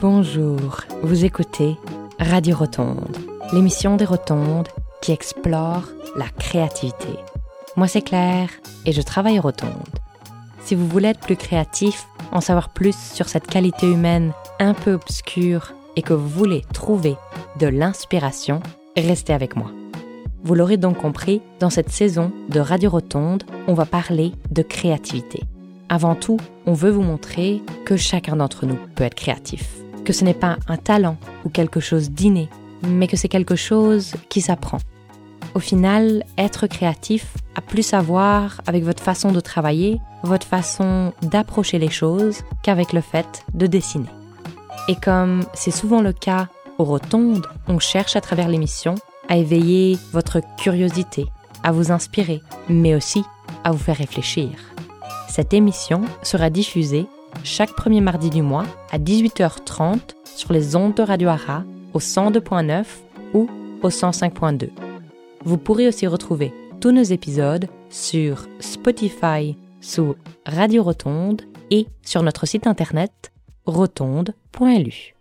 Bonjour, vous écoutez Radio Rotonde, l'émission des Rotondes qui explore la créativité. Moi c'est Claire et je travaille à Rotonde. Si vous voulez être plus créatif, en savoir plus sur cette qualité humaine un peu obscure et que vous voulez trouver de l'inspiration, restez avec moi. Vous l'aurez donc compris, dans cette saison de Radio Rotonde, on va parler de créativité. Avant tout, on veut vous montrer que chacun d'entre nous peut être créatif que ce n'est pas un talent ou quelque chose d'inné, mais que c'est quelque chose qui s'apprend. Au final, être créatif a plus à voir avec votre façon de travailler, votre façon d'approcher les choses qu'avec le fait de dessiner. Et comme c'est souvent le cas aux rotondes, on cherche à travers l'émission à éveiller votre curiosité, à vous inspirer, mais aussi à vous faire réfléchir. Cette émission sera diffusée chaque premier mardi du mois à 18h30 sur les ondes de Radio Ara au 102.9 ou au 105.2. Vous pourrez aussi retrouver tous nos épisodes sur Spotify sous Radio Rotonde et sur notre site internet rotonde.lu.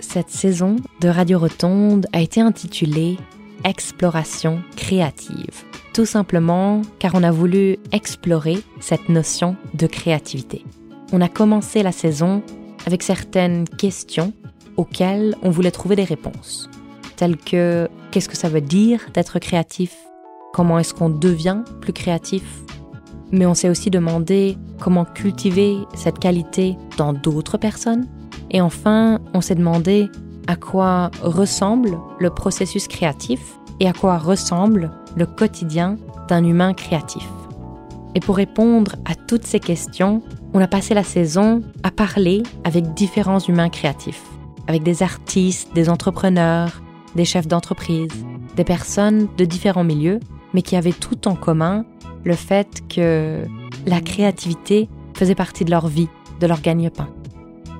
Cette saison de Radio Rotonde a été intitulée Exploration créative tout simplement car on a voulu explorer cette notion de créativité. On a commencé la saison avec certaines questions auxquelles on voulait trouver des réponses, telles que qu'est-ce que ça veut dire d'être créatif? Comment est-ce qu'on devient plus créatif? Mais on s'est aussi demandé comment cultiver cette qualité dans d'autres personnes. Et enfin, on s'est demandé à quoi ressemble le processus créatif et à quoi ressemble le quotidien d'un humain créatif. Et pour répondre à toutes ces questions, on a passé la saison à parler avec différents humains créatifs, avec des artistes, des entrepreneurs, des chefs d'entreprise, des personnes de différents milieux, mais qui avaient tout en commun le fait que la créativité faisait partie de leur vie, de leur gagne-pain.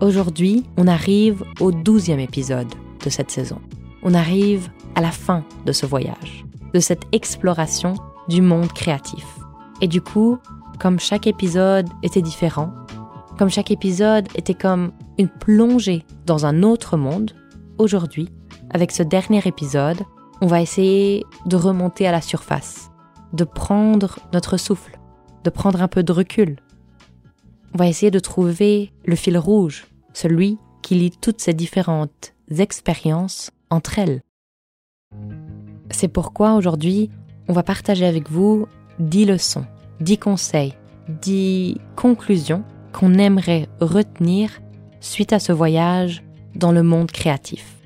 Aujourd'hui, on arrive au douzième épisode de cette saison. On arrive à la fin de ce voyage de cette exploration du monde créatif. Et du coup, comme chaque épisode était différent, comme chaque épisode était comme une plongée dans un autre monde, aujourd'hui, avec ce dernier épisode, on va essayer de remonter à la surface, de prendre notre souffle, de prendre un peu de recul. On va essayer de trouver le fil rouge, celui qui lie toutes ces différentes expériences entre elles. C'est pourquoi aujourd'hui, on va partager avec vous 10 leçons, 10 conseils, 10 conclusions qu'on aimerait retenir suite à ce voyage dans le monde créatif.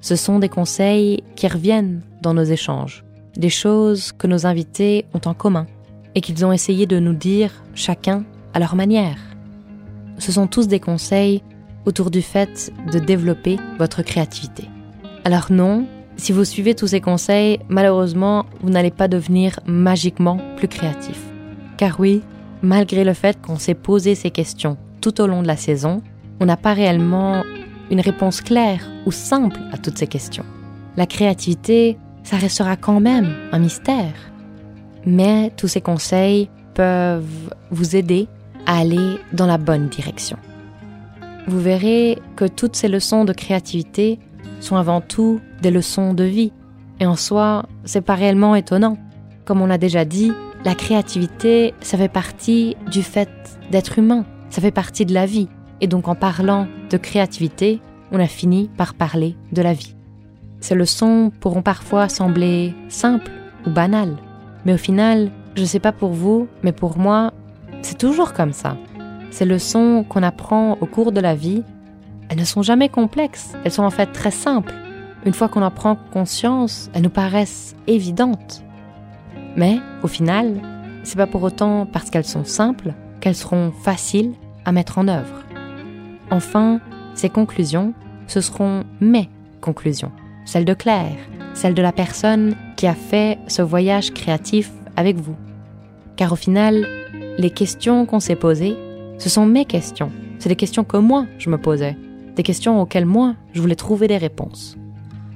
Ce sont des conseils qui reviennent dans nos échanges, des choses que nos invités ont en commun et qu'ils ont essayé de nous dire chacun à leur manière. Ce sont tous des conseils autour du fait de développer votre créativité. Alors non, si vous suivez tous ces conseils, malheureusement, vous n'allez pas devenir magiquement plus créatif. Car oui, malgré le fait qu'on s'est posé ces questions tout au long de la saison, on n'a pas réellement une réponse claire ou simple à toutes ces questions. La créativité, ça restera quand même un mystère. Mais tous ces conseils peuvent vous aider à aller dans la bonne direction. Vous verrez que toutes ces leçons de créativité sont avant tout des leçons de vie. Et en soi, c'est pas réellement étonnant. Comme on l'a déjà dit, la créativité, ça fait partie du fait d'être humain, ça fait partie de la vie. Et donc en parlant de créativité, on a fini par parler de la vie. Ces leçons pourront parfois sembler simples ou banales, mais au final, je sais pas pour vous, mais pour moi, c'est toujours comme ça. Ces leçons qu'on apprend au cours de la vie elles ne sont jamais complexes, elles sont en fait très simples. Une fois qu'on en prend conscience, elles nous paraissent évidentes. Mais au final, c'est pas pour autant parce qu'elles sont simples qu'elles seront faciles à mettre en œuvre. Enfin, ces conclusions, ce seront mes conclusions, celles de Claire, celles de la personne qui a fait ce voyage créatif avec vous. Car au final, les questions qu'on s'est posées, ce sont mes questions, c'est des questions que moi je me posais des questions auxquelles moi, je voulais trouver des réponses.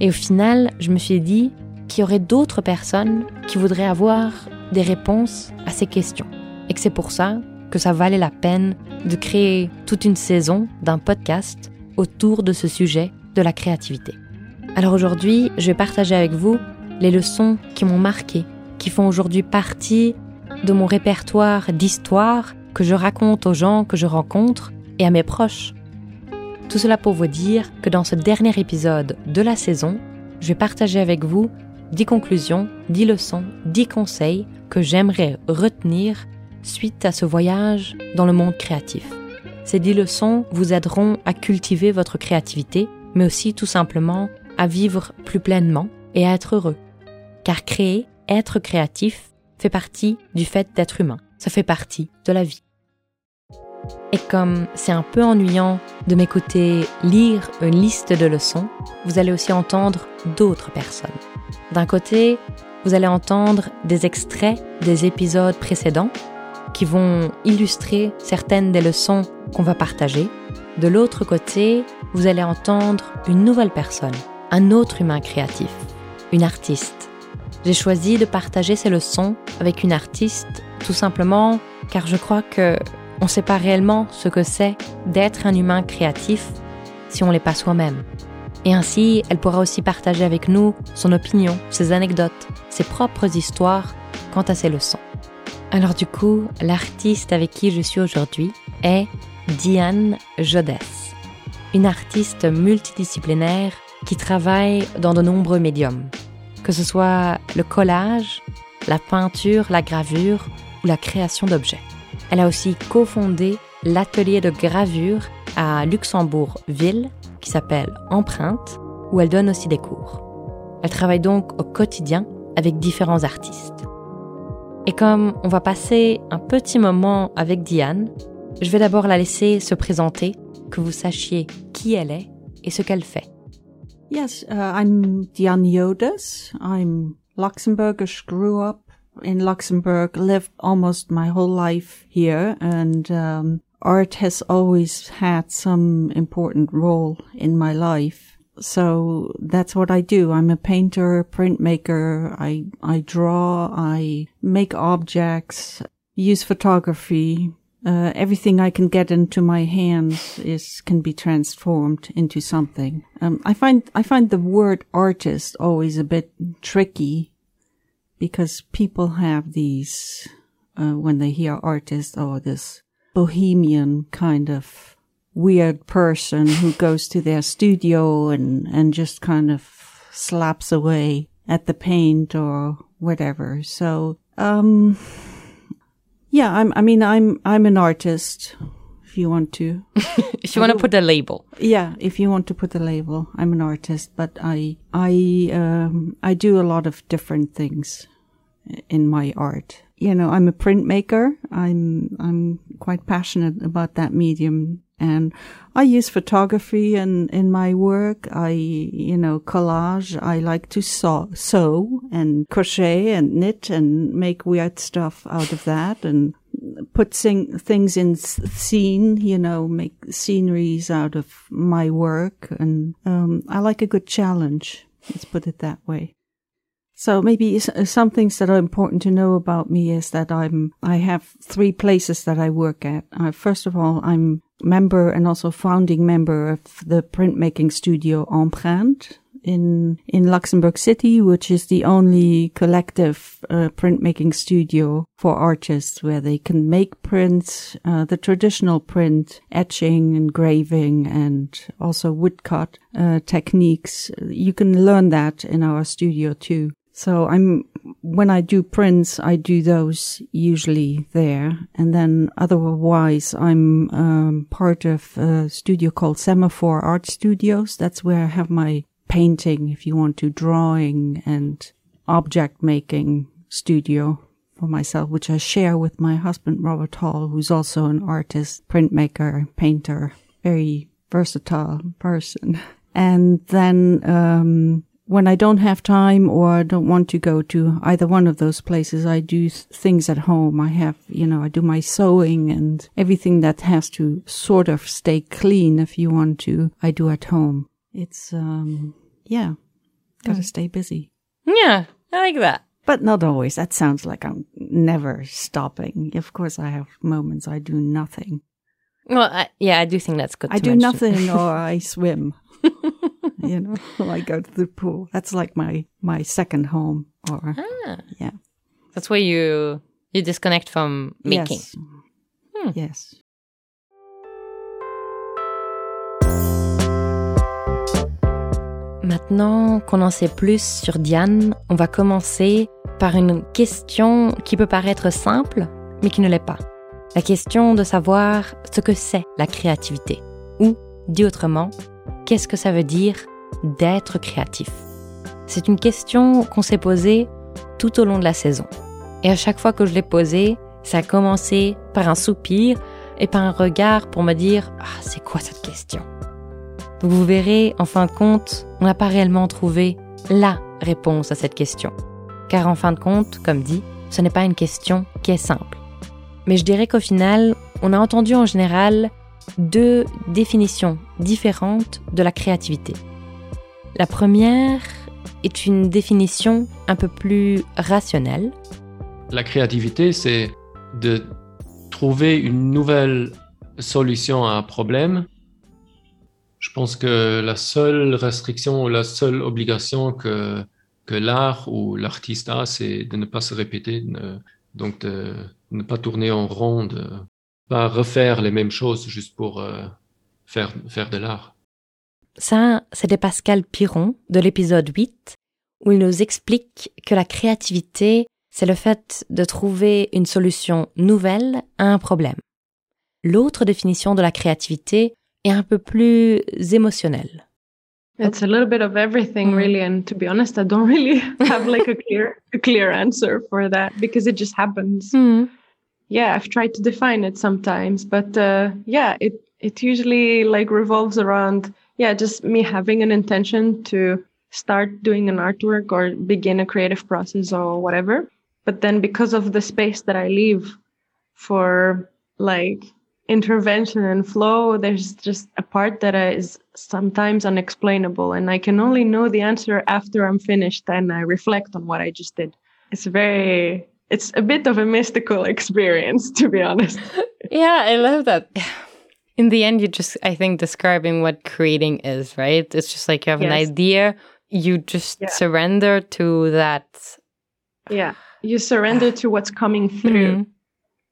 Et au final, je me suis dit qu'il y aurait d'autres personnes qui voudraient avoir des réponses à ces questions. Et que c'est pour ça que ça valait la peine de créer toute une saison d'un podcast autour de ce sujet de la créativité. Alors aujourd'hui, je vais partager avec vous les leçons qui m'ont marqué, qui font aujourd'hui partie de mon répertoire d'histoires que je raconte aux gens que je rencontre et à mes proches. Tout cela pour vous dire que dans ce dernier épisode de la saison, je vais partager avec vous 10 conclusions, 10 leçons, 10 conseils que j'aimerais retenir suite à ce voyage dans le monde créatif. Ces 10 leçons vous aideront à cultiver votre créativité, mais aussi tout simplement à vivre plus pleinement et à être heureux. Car créer, être créatif, fait partie du fait d'être humain. Ça fait partie de la vie. Et comme c'est un peu ennuyant de m'écouter lire une liste de leçons, vous allez aussi entendre d'autres personnes. D'un côté, vous allez entendre des extraits des épisodes précédents qui vont illustrer certaines des leçons qu'on va partager. De l'autre côté, vous allez entendre une nouvelle personne, un autre humain créatif, une artiste. J'ai choisi de partager ces leçons avec une artiste tout simplement car je crois que on ne sait pas réellement ce que c'est d'être un humain créatif si on l'est pas soi-même. Et ainsi, elle pourra aussi partager avec nous son opinion, ses anecdotes, ses propres histoires quant à ses leçons. Alors du coup, l'artiste avec qui je suis aujourd'hui est Diane Jodès, une artiste multidisciplinaire qui travaille dans de nombreux médiums, que ce soit le collage, la peinture, la gravure ou la création d'objets. Elle a aussi cofondé l'atelier de gravure à Luxembourg-Ville qui s'appelle Empreinte, où elle donne aussi des cours. Elle travaille donc au quotidien avec différents artistes. Et comme on va passer un petit moment avec Diane, je vais d'abord la laisser se présenter, que vous sachiez qui elle est et ce qu'elle fait. Yes, uh, I'm Diane Jodes. I'm Luxembourgish, grew up in Luxembourg, lived almost my whole life here, and um, art has always had some important role in my life. So that's what I do. I'm a painter, printmaker. I, I draw, I make objects, use photography. Uh, everything I can get into my hands is, can be transformed into something. Um, I find, I find the word artist always a bit tricky because people have these, uh, when they hear artist or oh, this bohemian kind of weird person who goes to their studio and, and just kind of slaps away at the paint or whatever. So, um, yeah, I'm, I mean, I'm, I'm an artist. If you want to, if you want to put a label. Yeah. If you want to put a label, I'm an artist, but I, I, um, I do a lot of different things in my art. You know, I'm a printmaker. I'm, I'm quite passionate about that medium and I use photography in, in my work. I, you know, collage. I like to sew, sew and crochet and knit and make weird stuff out of that and put sing, things in scene, you know, make sceneries out of my work. And, um, I like a good challenge. Let's put it that way. So maybe some things that are important to know about me is that I'm, I have three places that I work at. Uh, first of all, I'm member and also founding member of the printmaking studio Empreinte in in Luxembourg City, which is the only collective uh, printmaking studio for artists where they can make prints, uh, the traditional print, etching, engraving, and also woodcut uh, techniques. You can learn that in our studio too. So I'm, when I do prints, I do those usually there. And then otherwise, I'm um, part of a studio called Semaphore Art Studios. That's where I have my painting, if you want to, drawing and object making studio for myself, which I share with my husband, Robert Hall, who's also an artist, printmaker, painter, very versatile person. And then, um, when I don't have time or don't want to go to either one of those places, I do things at home. I have, you know, I do my sewing and everything that has to sort of stay clean if you want to, I do at home. It's, um, yeah, gotta mm. stay busy. Yeah, I like that. But not always. That sounds like I'm never stopping. Of course, I have moments I do nothing. Well, I, yeah, I do think that's good. I do mention. nothing or I swim. you know, or I go to the pool. That's like my my second home. Or Ah, yeah, that's where you you disconnect from making. yes, Hmm. yes. Maintenant qu'on en sait plus sur Diane, on va commencer par une question qui peut paraître simple, mais qui ne l'est pas. La question de savoir ce que c'est la créativité. Ou, dit autrement, qu'est-ce que ça veut dire d'être créatif C'est une question qu'on s'est posée tout au long de la saison. Et à chaque fois que je l'ai posée, ça a commencé par un soupir et par un regard pour me dire Ah, c'est quoi cette question? Vous verrez, en fin de compte, on n'a pas réellement trouvé la réponse à cette question. Car en fin de compte, comme dit, ce n'est pas une question qui est simple. Mais je dirais qu'au final, on a entendu en général deux définitions différentes de la créativité. La première est une définition un peu plus rationnelle. La créativité, c'est de trouver une nouvelle solution à un problème. Je pense que la seule restriction ou la seule obligation que, que l'art ou l'artiste a, c'est de ne pas se répéter, donc de ne pas tourner en rond, de pas refaire les mêmes choses juste pour euh, faire, faire de l'art. Ça, c'était Pascal Piron de l'épisode 8, où il nous explique que la créativité, c'est le fait de trouver une solution nouvelle à un problème. L'autre définition de la créativité est un peu plus émotionnelle. It's a little bit of everything, Mm. really. And to be honest, I don't really have like a clear, a clear answer for that because it just happens. Yeah, I've tried to define it sometimes, but uh, yeah, it it usually like revolves around yeah, just me having an intention to start doing an artwork or begin a creative process or whatever. But then because of the space that I leave for like intervention and flow, there's just a part that is sometimes unexplainable. And I can only know the answer after I'm finished and I reflect on what I just did. It's very, it's a bit of a mystical experience, to be honest. Yeah, I love that. In the end, you're just, I think, describing what creating is, right? It's just like you have an idea, you just Yeah. surrender to that. Yeah. You surrender to what's coming through. Mhm.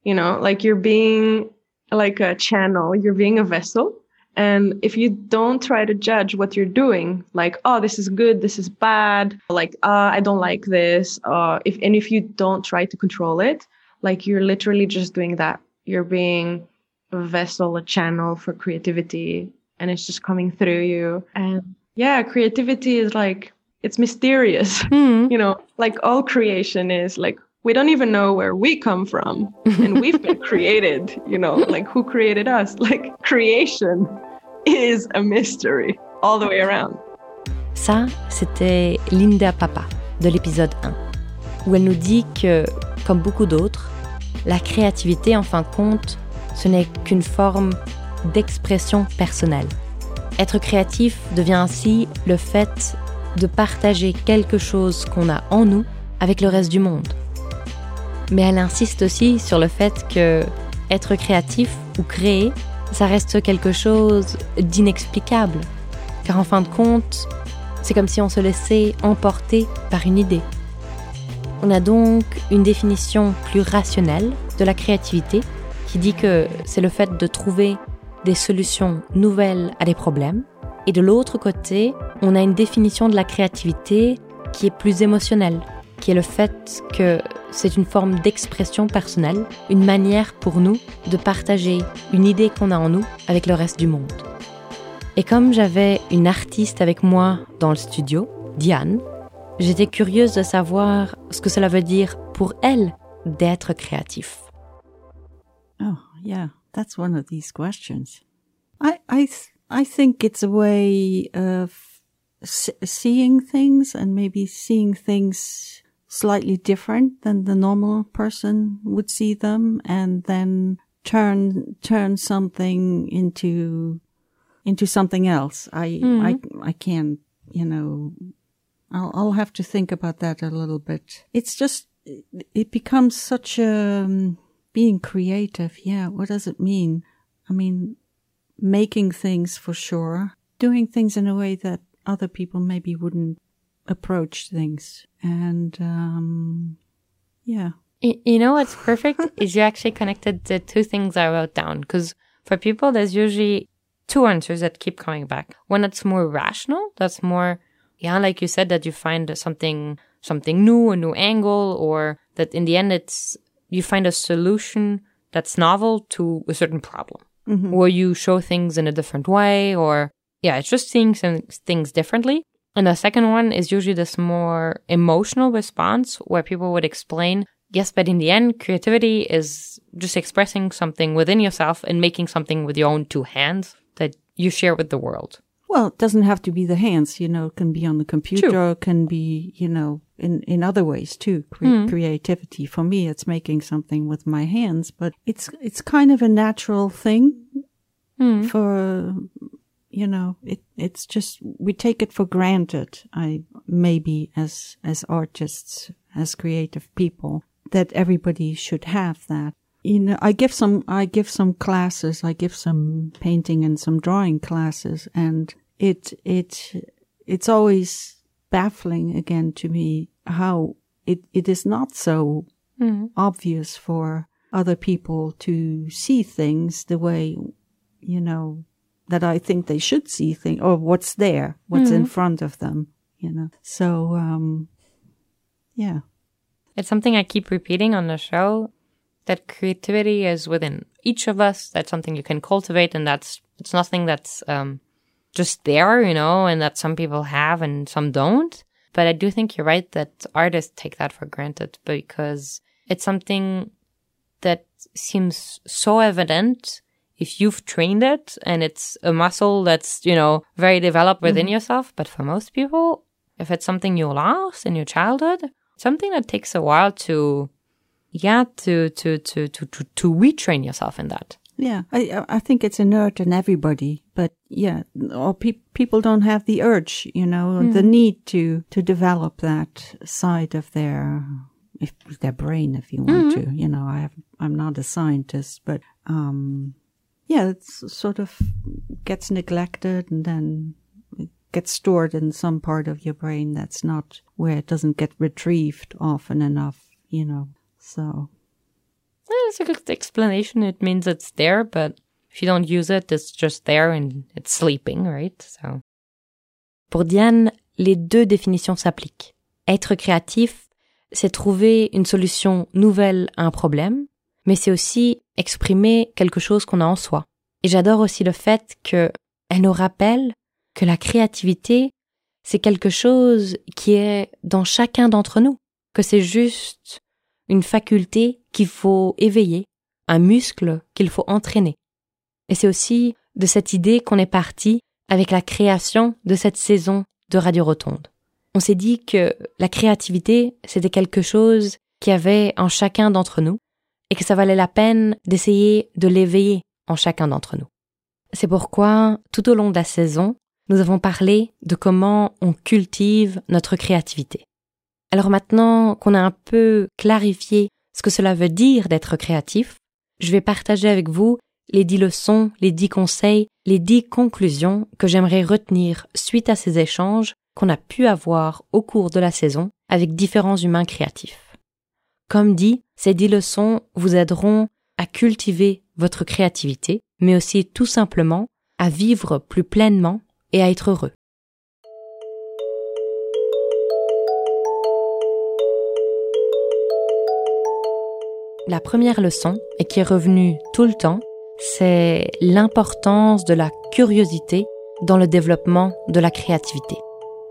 you know like you're being like a channel you're being a vessel and if you don't try to judge what you're doing like oh this is good this is bad like uh, i don't like this uh, if and if you don't try to control it like you're literally just doing that you're being vessel a channel for creativity and it's just coming through you. And yeah creativity is like it's mysterious. Mhm. you know like all creation is like we don't even know where we come from. And we've been created you know like who created us? Like creation is a mystery all the way around. Ça, c'était Linda Papa de l'épisode 1, où elle nous dit que, comme beaucoup d'autres, la créativité, en fin de compte, ce n'est qu'une forme d'expression personnelle. Être créatif devient ainsi le fait de partager quelque chose qu'on a en nous avec le reste du monde. Mais elle insiste aussi sur le fait que être créatif ou créer, ça reste quelque chose d'inexplicable. Car en fin de compte, c'est comme si on se laissait emporter par une idée. On a donc une définition plus rationnelle de la créativité qui dit que c'est le fait de trouver des solutions nouvelles à des problèmes. Et de l'autre côté, on a une définition de la créativité qui est plus émotionnelle, qui est le fait que c'est une forme d'expression personnelle, une manière pour nous de partager une idée qu'on a en nous avec le reste du monde. Et comme j'avais une artiste avec moi dans le studio, Diane, j'étais curieuse de savoir ce que cela veut dire pour elle d'être créatif. Oh, yeah, that's one of these questions. I I th- I think it's a way of s- seeing things and maybe seeing things slightly different than the normal person would see them, and then turn turn something into into something else. I I I can't, you know. I'll I'll have to think about that a little bit. It's just it becomes such a um, being creative. Yeah. What does it mean? I mean, making things for sure, doing things in a way that other people maybe wouldn't approach things. And, um, yeah. You know what's perfect is you actually connected the two things I wrote down. Cause for people, there's usually two answers that keep coming back. One that's more rational, that's more, yeah, like you said, that you find something, something new, a new angle, or that in the end it's, you find a solution that's novel to a certain problem. Mm-hmm. Or you show things in a different way, or yeah, it's just seeing some things differently. And the second one is usually this more emotional response where people would explain, yes, but in the end, creativity is just expressing something within yourself and making something with your own two hands that you share with the world. Well, it doesn't have to be the hands, you know, it can be on the computer, True. it can be, you know, in, in other ways too. Cre- mm. Creativity. For me, it's making something with my hands, but it's, it's kind of a natural thing mm. for you know, it, it's just, we take it for granted. I, maybe as, as artists, as creative people, that everybody should have that. You know, I give some, I give some classes, I give some painting and some drawing classes and it, it, it's always baffling again to me how it, it is not so mm. obvious for other people to see things the way, you know, that I think they should see things or what's there, what's mm. in front of them, you know. So, um, yeah. It's something I keep repeating on the show that creativity is within each of us. That's something you can cultivate and that's, it's nothing that's, um, just there, you know, and that some people have and some don't. But I do think you're right that artists take that for granted because it's something that seems so evident if you've trained it and it's a muscle that's, you know, very developed within mm-hmm. yourself. But for most people, if it's something you lost in your childhood, something that takes a while to, yeah, to, to, to, to, to, to retrain yourself in that. Yeah, I I think it's inert in everybody, but yeah, or pe- people don't have the urge, you know, mm. the need to to develop that side of their if their brain, if you want mm-hmm. to. You know, I have I'm not a scientist, but um, yeah, it sort of gets neglected and then it gets stored in some part of your brain that's not where it doesn't get retrieved often enough, you know. So it's a good explanation. It means it's there, but if you don't use it, it's just there and it's sleeping, right? So. Pour Diane, les deux définitions s'appliquent. Être créatif, c'est trouver une solution nouvelle à un problème, mais c'est aussi exprimer quelque chose qu'on a en soi. Et j'adore aussi le fait que elle nous rappelle que la créativité, c'est quelque chose qui est dans chacun d'entre nous, que c'est juste une faculté qu'il faut éveiller, un muscle qu'il faut entraîner. Et c'est aussi de cette idée qu'on est parti avec la création de cette saison de Radio Rotonde. On s'est dit que la créativité, c'était quelque chose qui avait en chacun d'entre nous et que ça valait la peine d'essayer de l'éveiller en chacun d'entre nous. C'est pourquoi, tout au long de la saison, nous avons parlé de comment on cultive notre créativité. Alors maintenant qu'on a un peu clarifié ce que cela veut dire d'être créatif, je vais partager avec vous les dix leçons, les dix conseils, les dix conclusions que j'aimerais retenir suite à ces échanges qu'on a pu avoir au cours de la saison avec différents humains créatifs. Comme dit, ces dix leçons vous aideront à cultiver votre créativité, mais aussi tout simplement à vivre plus pleinement et à être heureux. La première leçon, et qui est revenue tout le temps, c'est l'importance de la curiosité dans le développement de la créativité.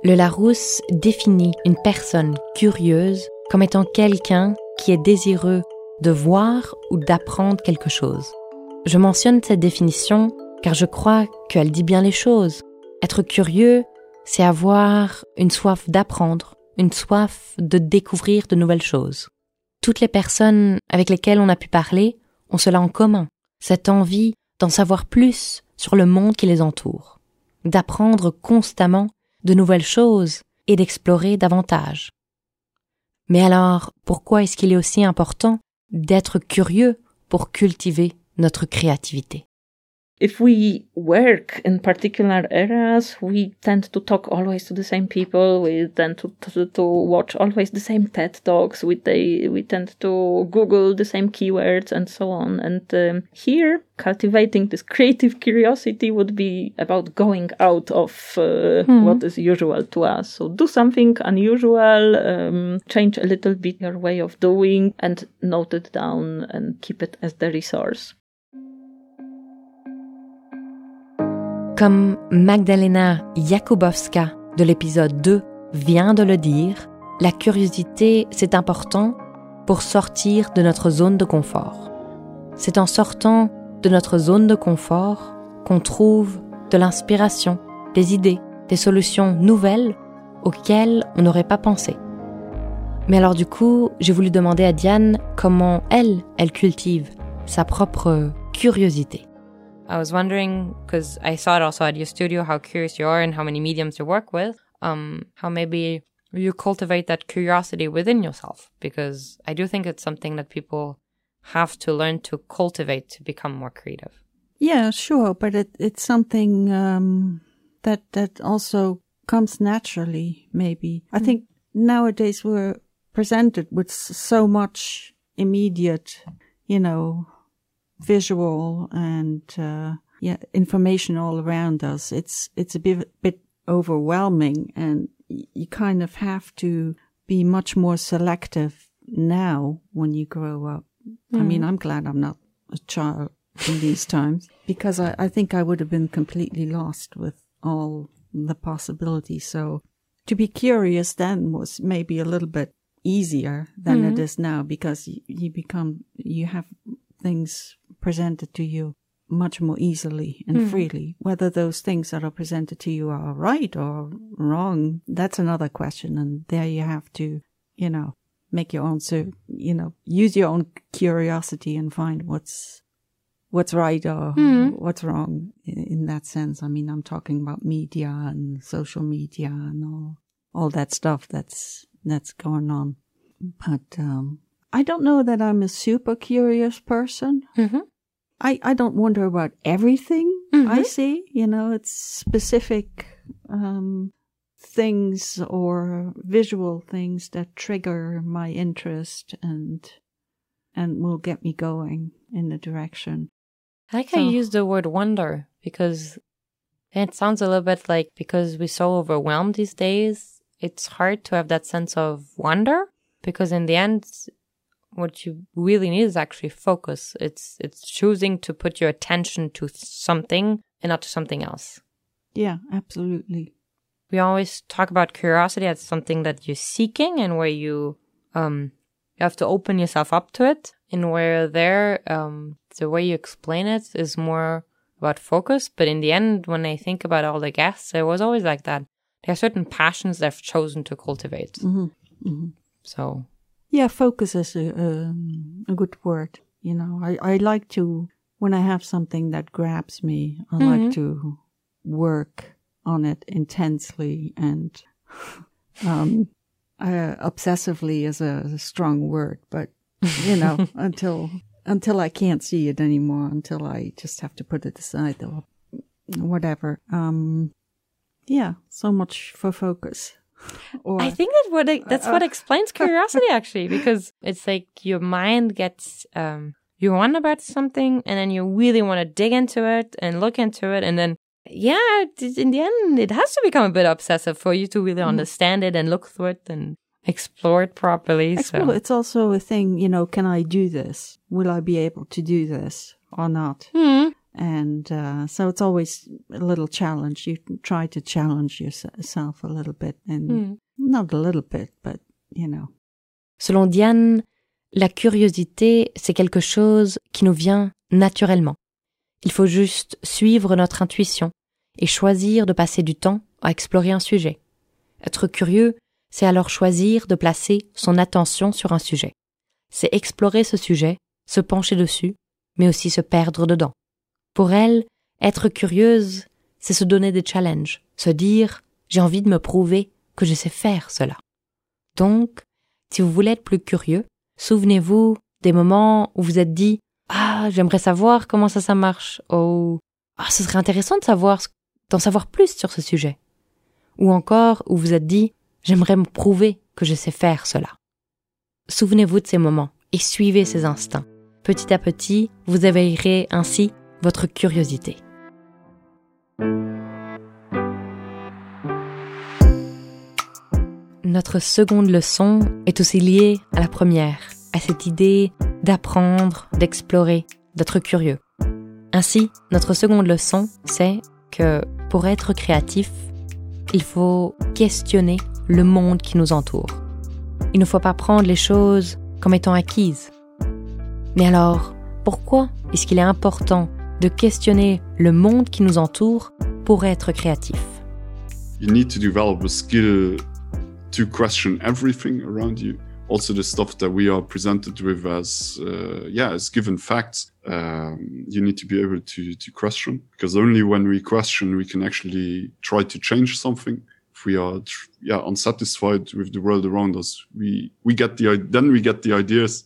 Le Larousse définit une personne curieuse comme étant quelqu'un qui est désireux de voir ou d'apprendre quelque chose. Je mentionne cette définition car je crois qu'elle dit bien les choses. Être curieux, c'est avoir une soif d'apprendre, une soif de découvrir de nouvelles choses. Toutes les personnes avec lesquelles on a pu parler ont cela en commun, cette envie d'en savoir plus sur le monde qui les entoure, d'apprendre constamment de nouvelles choses et d'explorer davantage. Mais alors, pourquoi est-ce qu'il est aussi important d'être curieux pour cultiver notre créativité? If we work in particular areas, we tend to talk always to the same people. We tend to, to, to watch always the same TED talks. We they, we tend to Google the same keywords and so on. And um, here, cultivating this creative curiosity would be about going out of uh, hmm. what is usual to us. So do something unusual, um, change a little bit your way of doing, and note it down and keep it as the resource. Comme Magdalena Jakubowska de l'épisode 2 vient de le dire, la curiosité, c'est important pour sortir de notre zone de confort. C'est en sortant de notre zone de confort qu'on trouve de l'inspiration, des idées, des solutions nouvelles auxquelles on n'aurait pas pensé. Mais alors du coup, j'ai voulu demander à Diane comment elle, elle cultive sa propre curiosité. I was wondering because I saw it also at your studio how curious you are and how many mediums you work with. Um, how maybe you cultivate that curiosity within yourself because I do think it's something that people have to learn to cultivate to become more creative. Yeah, sure, but it, it's something um, that that also comes naturally. Maybe I mm. think nowadays we're presented with so much immediate, you know, visual and uh, yeah information all around us it's it's a bit, bit overwhelming and you kind of have to be much more selective now when you grow up mm. i mean i'm glad i'm not a child in these times because I, I think i would have been completely lost with all the possibilities so to be curious then was maybe a little bit easier than mm. it is now because you, you become you have things presented to you much more easily and mm. freely. Whether those things that are presented to you are right or wrong, that's another question. And there you have to, you know, make your own, so, you know, use your own curiosity and find what's, what's right or mm. what's wrong in, in, that sense. I mean, I'm talking about media and social media and all, all that stuff that's, that's going on. But, um, I don't know that I'm a super curious person. Mm-hmm. I, I don't wonder about everything mm-hmm. I see. You know, it's specific um, things or visual things that trigger my interest and and will get me going in the direction. I like so, how you use the word wonder because it sounds a little bit like because we're so overwhelmed these days, it's hard to have that sense of wonder because in the end what you really need is actually focus. It's it's choosing to put your attention to something and not to something else. Yeah, absolutely. We always talk about curiosity as something that you're seeking and where you um you have to open yourself up to it. And where there um the way you explain it is more about focus. But in the end, when I think about all the guests, it was always like that. There are certain passions they've chosen to cultivate. Mm-hmm. Mm-hmm. So yeah, focus is a, a, a good word. You know, I, I like to, when I have something that grabs me, I mm-hmm. like to work on it intensely and, um, uh, obsessively is a, a strong word, but you know, until, until I can't see it anymore, until I just have to put it aside or whatever. Um, yeah, so much for focus. Or, I think that what that's uh, what explains curiosity actually, because it's like your mind gets um you want about something and then you really want to dig into it and look into it and then yeah, in the end it has to become a bit obsessive for you to really mm. understand it and look through it and explore it properly. Explore. So. It's also a thing, you know, can I do this? Will I be able to do this or not? Mm. And uh, so it's always a little challenge. You try to challenge yourself a little bit, and mm. not a little bit, but you know. Selon Diane, la curiosité, c'est quelque chose qui nous vient naturellement. Il faut juste suivre notre intuition et choisir de passer du temps à explorer un sujet. Être curieux, c'est alors choisir de placer son attention sur un sujet. C'est explorer ce sujet, se pencher dessus, mais aussi se perdre dedans. Pour elle, être curieuse, c'est se donner des challenges, se dire j'ai envie de me prouver que je sais faire cela. Donc, Si vous voulez être plus curieux, souvenez-vous des moments où vous êtes dit Ah, j'aimerais savoir comment ça, ça marche. Oh, ah, ce serait intéressant d'en savoir plus sur ce sujet. Ou encore où vous êtes dit J'aimerais me prouver que je sais faire cela. Souvenez-vous de ces moments et suivez ces instincts. Petit à petit, vous éveillerez ainsi votre curiosité. Notre seconde leçon est aussi liée à la première, à cette idée d'apprendre, d'explorer, d'être curieux. Ainsi, notre seconde leçon, c'est que pour être créatif, il faut questionner le monde qui nous entoure. Il ne faut pas prendre les choses comme étant acquises. Mais alors, pourquoi est-ce qu'il est important de questionner le monde qui nous entoure pour être créatif You need to develop a skill to question everything around you. Also, the stuff that we are presented with as, uh, yeah, as given facts, um, you need to be able to, to question because only when we question, we can actually try to change something. If we are, yeah, unsatisfied with the world around us, we, we get the, then we get the ideas.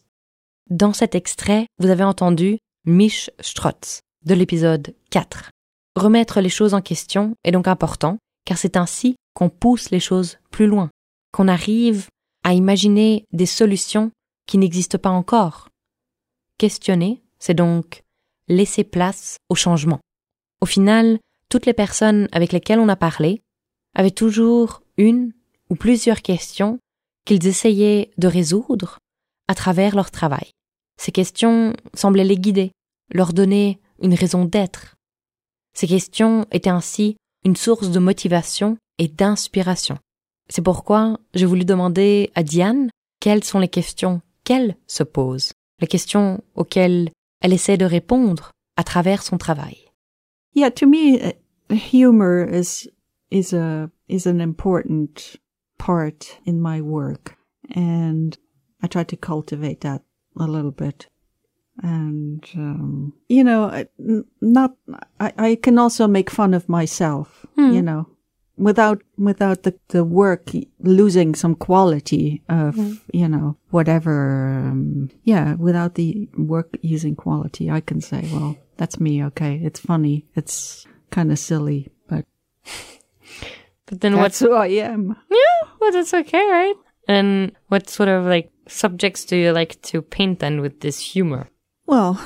Dans cet extrait, vous avez entendu Mich Strotz de l'épisode 4. Remettre les choses en question est donc important car c'est ainsi qu'on pousse les choses plus loin, qu'on arrive à imaginer des solutions qui n'existent pas encore. Questionner, c'est donc laisser place au changement. Au final, toutes les personnes avec lesquelles on a parlé avaient toujours une ou plusieurs questions qu'ils essayaient de résoudre à travers leur travail. Ces questions semblaient les guider, leur donner une raison d'être. Ces questions étaient ainsi une source de motivation et d'inspiration. C'est pourquoi j'ai voulu demander à Diane quelles sont les questions qu'elle se pose, les questions auxquelles elle essaie de répondre à travers son travail. Yeah, to me, uh, humor is is a is an important part in my work, and I try to cultivate that a little bit. And um, you know, not I, I can also make fun of myself. You know, without without the the work losing some quality of mm. you know whatever um, yeah without the work using quality i can say well that's me okay it's funny it's kind of silly but but then that's what's who i am yeah well that's okay right and what sort of like subjects do you like to paint then with this humor well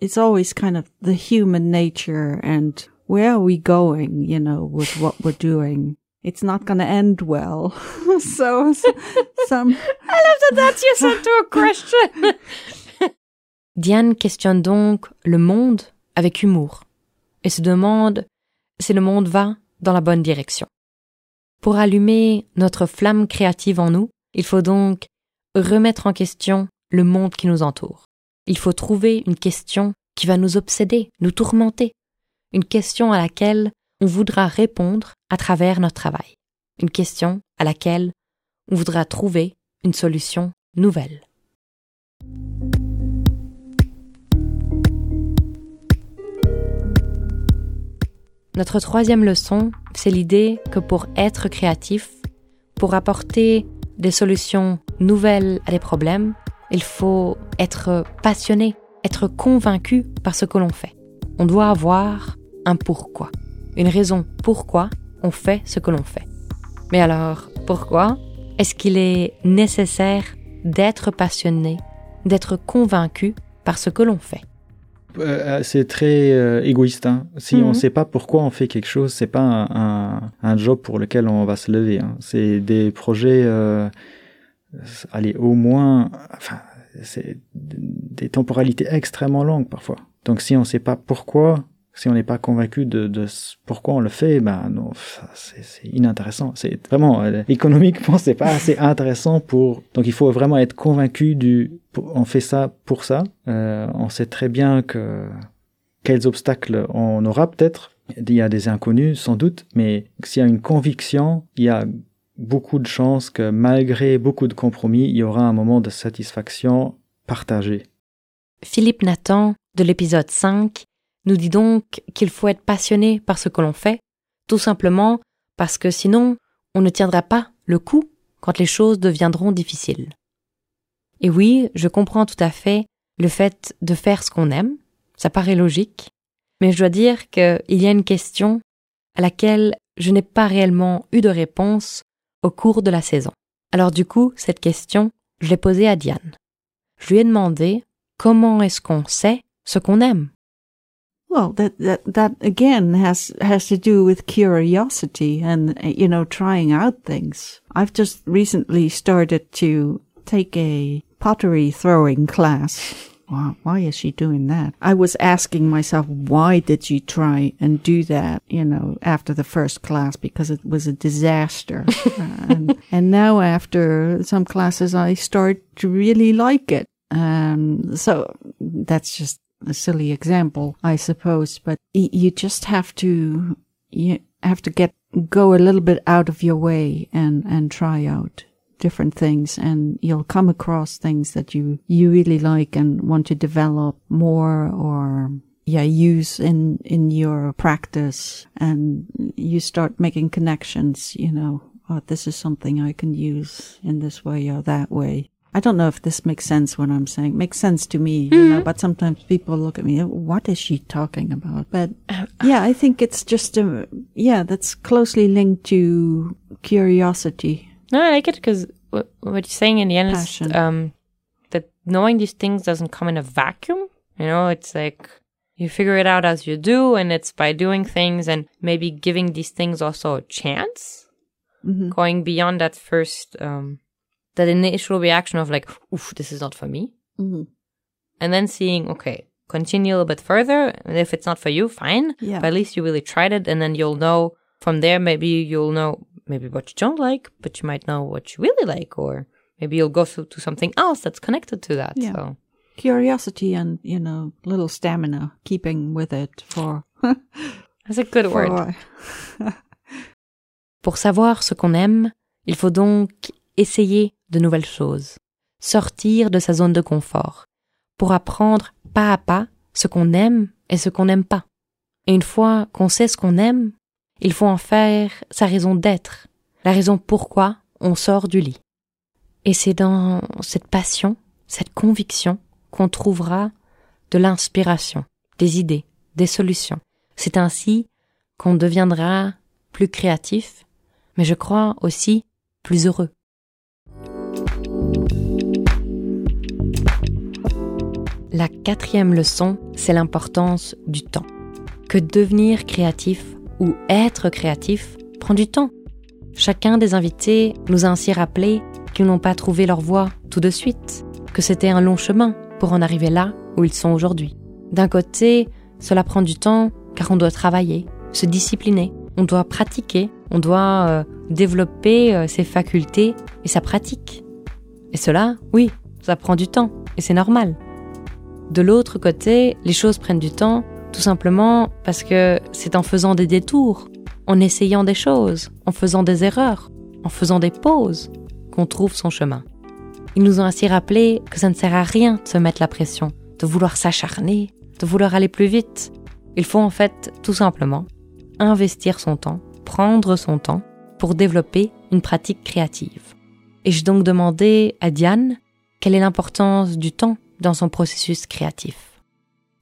it's always kind of the human nature and where are we going, you know, with what we're doing? It's not going to end well. so, some. I love that that's your a question. Diane questionne donc le monde avec humour et se demande si le monde va dans la bonne direction. Pour allumer notre flamme créative en nous, il faut donc remettre en question le monde qui nous entoure. Il faut trouver une question qui va nous obséder, nous tourmenter, une question à laquelle on voudra répondre à travers notre travail, une question à laquelle on voudra trouver une solution nouvelle. Notre troisième leçon, c'est l'idée que pour être créatif, pour apporter des solutions nouvelles à des problèmes, il faut être passionné, être convaincu par ce que l'on fait. On doit avoir un pourquoi, une raison pourquoi on fait ce que l'on fait. Mais alors, pourquoi est-ce qu'il est nécessaire d'être passionné, d'être convaincu par ce que l'on fait? Euh, c'est très euh, égoïste. Hein. Si on ne sait pas pourquoi on fait quelque chose, c'est pas un, un, job pour lequel on va se lever. Hein. C'est des projets, euh, allez, au moins, enfin, c'est des temporalités extrêmement longues parfois. Donc si on ne sait pas pourquoi, si on n'est pas convaincu de, de, pourquoi on le fait, ben non, c'est inintéressant. C'est vraiment euh, économiquement, c'est pas assez intéressant pour. Donc il faut vraiment être convaincu du. On fait ça pour ça. Euh, on sait très bien que quels obstacles on aura peut-être. Il y a des inconnus sans doute, mais s'il y a une conviction, il y a beaucoup de chances que malgré beaucoup de compromis, il y aura un moment de satisfaction partagée. Philippe Nathan, de l'épisode 5, nous dit donc qu'il faut être passionné par ce que l'on fait, tout simplement parce que sinon on ne tiendra pas le coup quand les choses deviendront difficiles. Et oui, je comprends tout à fait le fait de faire ce qu'on aime, ça paraît logique, mais je dois dire qu'il y a une question à laquelle je n'ai pas réellement eu de réponse au cours de la saison. Alors du coup, cette question, je l'ai posée à Diane. Je lui ai demandé comment est-ce qu'on sait ce qu'on aime? Well, that, that, that again has, has to do with curiosity and, you know, trying out things. I've just recently started to take a pottery throwing class. Wow, why is she doing that? I was asking myself, why did you try and do that, you know, after the first class? Because it was a disaster. and, and now after some classes, I start to really like it. Um, so that's just a silly example, I suppose, but you just have to, you have to get, go a little bit out of your way and, and try out different things and you'll come across things that you, you really like and want to develop more or yeah, use in, in your practice and you start making connections, you know, oh, this is something I can use in this way or that way. I don't know if this makes sense what I'm saying. Makes sense to me, mm-hmm. you know, mm-hmm. but sometimes people look at me, what is she talking about? But yeah, I think it's just a, yeah, that's closely linked to curiosity no, I like it because what, what you're saying in the end Passion. is um, that knowing these things doesn't come in a vacuum. You know, it's like you figure it out as you do, and it's by doing things and maybe giving these things also a chance, mm-hmm. going beyond that first, um, that initial reaction of like, oof, this is not for me. Mm-hmm. And then seeing, okay, continue a little bit further. And if it's not for you, fine. Yeah. But at least you really tried it. And then you'll know from there, maybe you'll know maybe what you don't like, but you might know what you really like, or maybe you'll go to, to something else that's connected to that. Yeah. So. Curiosity and, you know, little stamina, keeping with it for. that's a good word. Pour savoir ce qu'on aime, il faut donc essayer de nouvelles choses, sortir de sa zone de confort, pour apprendre pas à pas ce qu'on aime et ce qu'on n'aime pas. Et une fois qu'on sait ce qu'on aime, il faut en faire sa raison d'être, la raison pourquoi on sort du lit. Et c'est dans cette passion, cette conviction qu'on trouvera de l'inspiration, des idées, des solutions. C'est ainsi qu'on deviendra plus créatif, mais je crois aussi plus heureux. La quatrième leçon, c'est l'importance du temps. Que devenir créatif ou être créatif prend du temps. Chacun des invités nous a ainsi rappelé qu'ils n'ont pas trouvé leur voie tout de suite, que c'était un long chemin pour en arriver là où ils sont aujourd'hui. D'un côté, cela prend du temps car on doit travailler, se discipliner, on doit pratiquer, on doit euh, développer euh, ses facultés et sa pratique. Et cela, oui, ça prend du temps et c'est normal. De l'autre côté, les choses prennent du temps tout simplement parce que c'est en faisant des détours, en essayant des choses, en faisant des erreurs, en faisant des pauses, qu'on trouve son chemin. Ils nous ont ainsi rappelé que ça ne sert à rien de se mettre la pression, de vouloir s'acharner, de vouloir aller plus vite. Il faut en fait tout simplement investir son temps, prendre son temps pour développer une pratique créative. Et j'ai donc demandé à Diane quelle est l'importance du temps dans son processus créatif.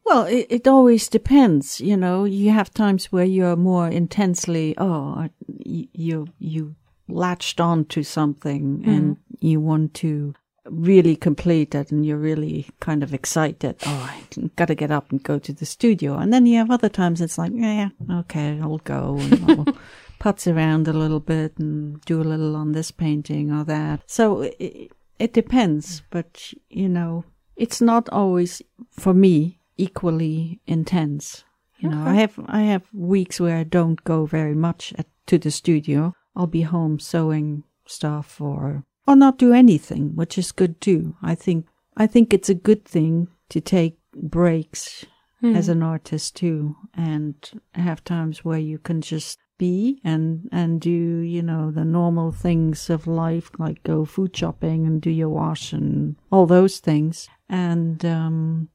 Well, it, it always depends. You know, you have times where you're more intensely, oh, you, you latched on to something mm. and you want to really complete it and you're really kind of excited. Oh, I got to get up and go to the studio. And then you have other times it's like, yeah, okay, I'll go and I'll putz around a little bit and do a little on this painting or that. So it, it depends, but you know, it's not always for me equally intense. You know, I have I have weeks where I don't go very much at, to the studio. I'll be home sewing stuff or or not do anything, which is good too. I think I think it's a good thing to take breaks mm. as an artist too and have times where you can just be and and do you know the normal things of life like go food shopping and do your wash and all those things and um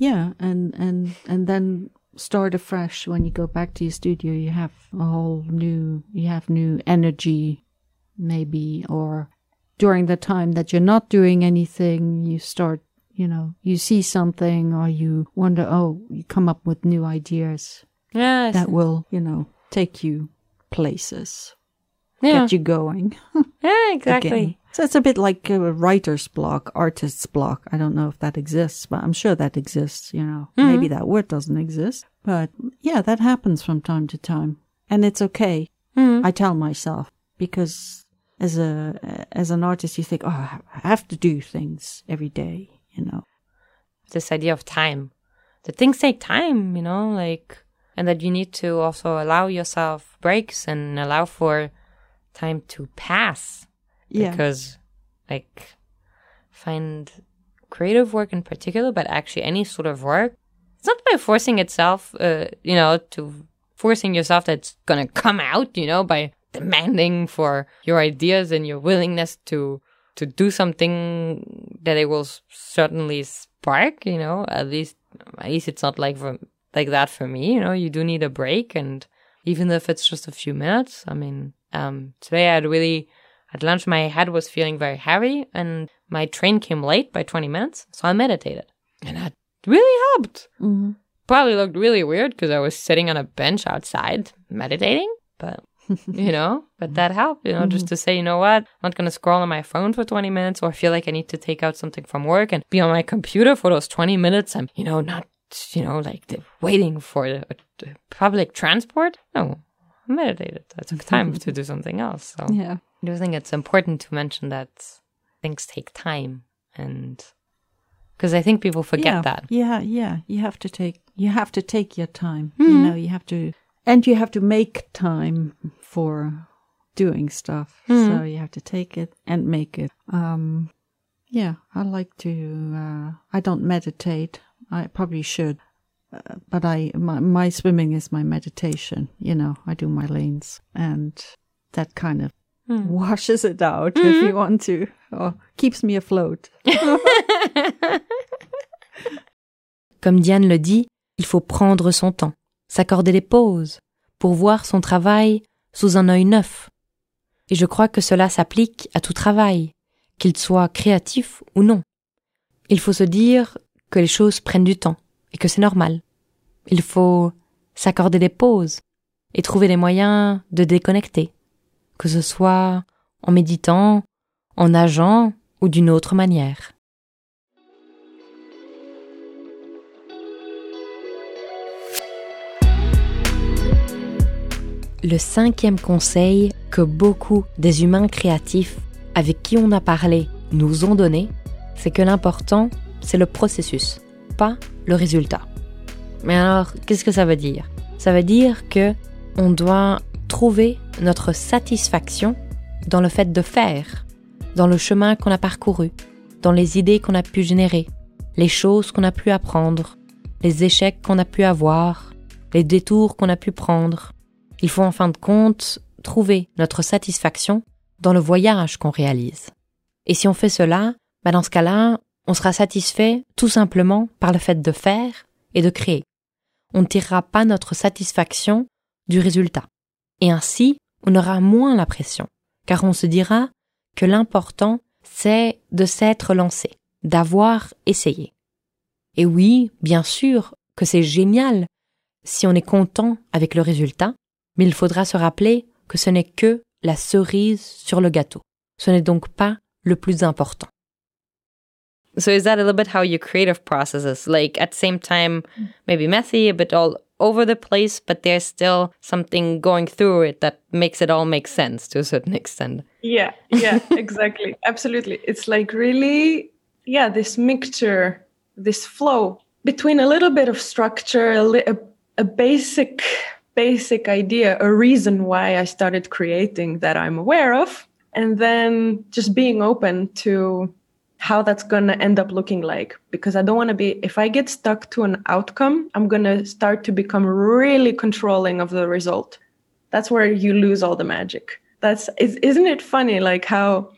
yeah, and and and then start afresh when you go back to your studio. You have a whole new, you have new energy, maybe, or during the time that you're not doing anything, you start, you know, you see something or you wonder, oh, you come up with new ideas. Yeah. That will, you know, take you places. Yeah. Get you going. yeah, exactly. Again. So it's a bit like a writer's block, artist's block. I don't know if that exists, but I'm sure that exists, you know. Mm-hmm. Maybe that word doesn't exist. But yeah, that happens from time to time. And it's okay. Mm-hmm. I tell myself because as a as an artist you think, "Oh, I have to do things every day," you know. This idea of time. That things take time, you know, like and that you need to also allow yourself breaks and allow for time to pass yeah. because like find creative work in particular but actually any sort of work it's not by forcing itself uh, you know to forcing yourself that's gonna come out you know by demanding for your ideas and your willingness to to do something that it will certainly spark you know at least at least it's not like for like that for me you know you do need a break and even if it's just a few minutes i mean um today i had really at lunch, my head was feeling very heavy and my train came late by 20 minutes. So I meditated and that really helped. Mm-hmm. Probably looked really weird because I was sitting on a bench outside meditating, but you know, but that helped, you know, mm-hmm. just to say, you know what, I'm not going to scroll on my phone for 20 minutes or feel like I need to take out something from work and be on my computer for those 20 minutes. I'm, you know, not, you know, like the, waiting for the, the public transport. No, I meditated. I took time to do something else. So yeah. I do think it's important to mention that things take time and because I think people forget yeah, that. Yeah, yeah. You have to take you have to take your time. Mm-hmm. You know, you have to and you have to make time for doing stuff. Mm-hmm. So you have to take it and make it. Um yeah, I like to uh I don't meditate. I probably should. Uh, but I my, my swimming is my meditation, you know. I do my lanes and that kind of mm. washes it out mm. if you want to, or keeps me afloat. Comme Diane le dit, il faut prendre son temps, s'accorder des pauses, pour voir son travail sous un œil neuf. Et je crois que cela s'applique à tout travail, qu'il soit créatif ou non. Il faut se dire que les choses prennent du temps et que c'est normal. Il faut s'accorder des pauses et trouver les moyens de déconnecter que ce soit en méditant, en nageant ou d'une autre manière. Le cinquième conseil que beaucoup des humains créatifs avec qui on a parlé nous ont donné, c'est que l'important, c'est le processus, pas le résultat. Mais alors, qu'est-ce que ça veut dire? Ça veut dire que on doit trouver notre satisfaction dans le fait de faire, dans le chemin qu'on a parcouru, dans les idées qu'on a pu générer, les choses qu'on a pu apprendre, les échecs qu'on a pu avoir, les détours qu'on a pu prendre. Il faut en fin de compte trouver notre satisfaction dans le voyage qu'on réalise. Et si on fait cela, bah dans ce cas-là, on sera satisfait tout simplement par le fait de faire et de créer. On ne tirera pas notre satisfaction du résultat. Et ainsi, on aura moins la pression, car on se dira que l'important, c'est de s'être lancé, d'avoir essayé. Et oui, bien sûr que c'est génial si on est content avec le résultat, mais il faudra se rappeler que ce n'est que la cerise sur le gâteau. Ce n'est donc pas le plus important. So is that a little bit how your creative processes? Like at the same time, maybe messy, but all over the place, but there's still something going through it that makes it all make sense to a certain extent. Yeah, yeah, exactly. Absolutely. It's like really, yeah, this mixture, this flow between a little bit of structure, a, a, a basic, basic idea, a reason why I started creating that I'm aware of, and then just being open to how that's going to end up looking like because I don't want to be if I get stuck to an outcome, I'm going to start to become really controlling of the result. That's where you lose all the magic. That's isn't it funny like how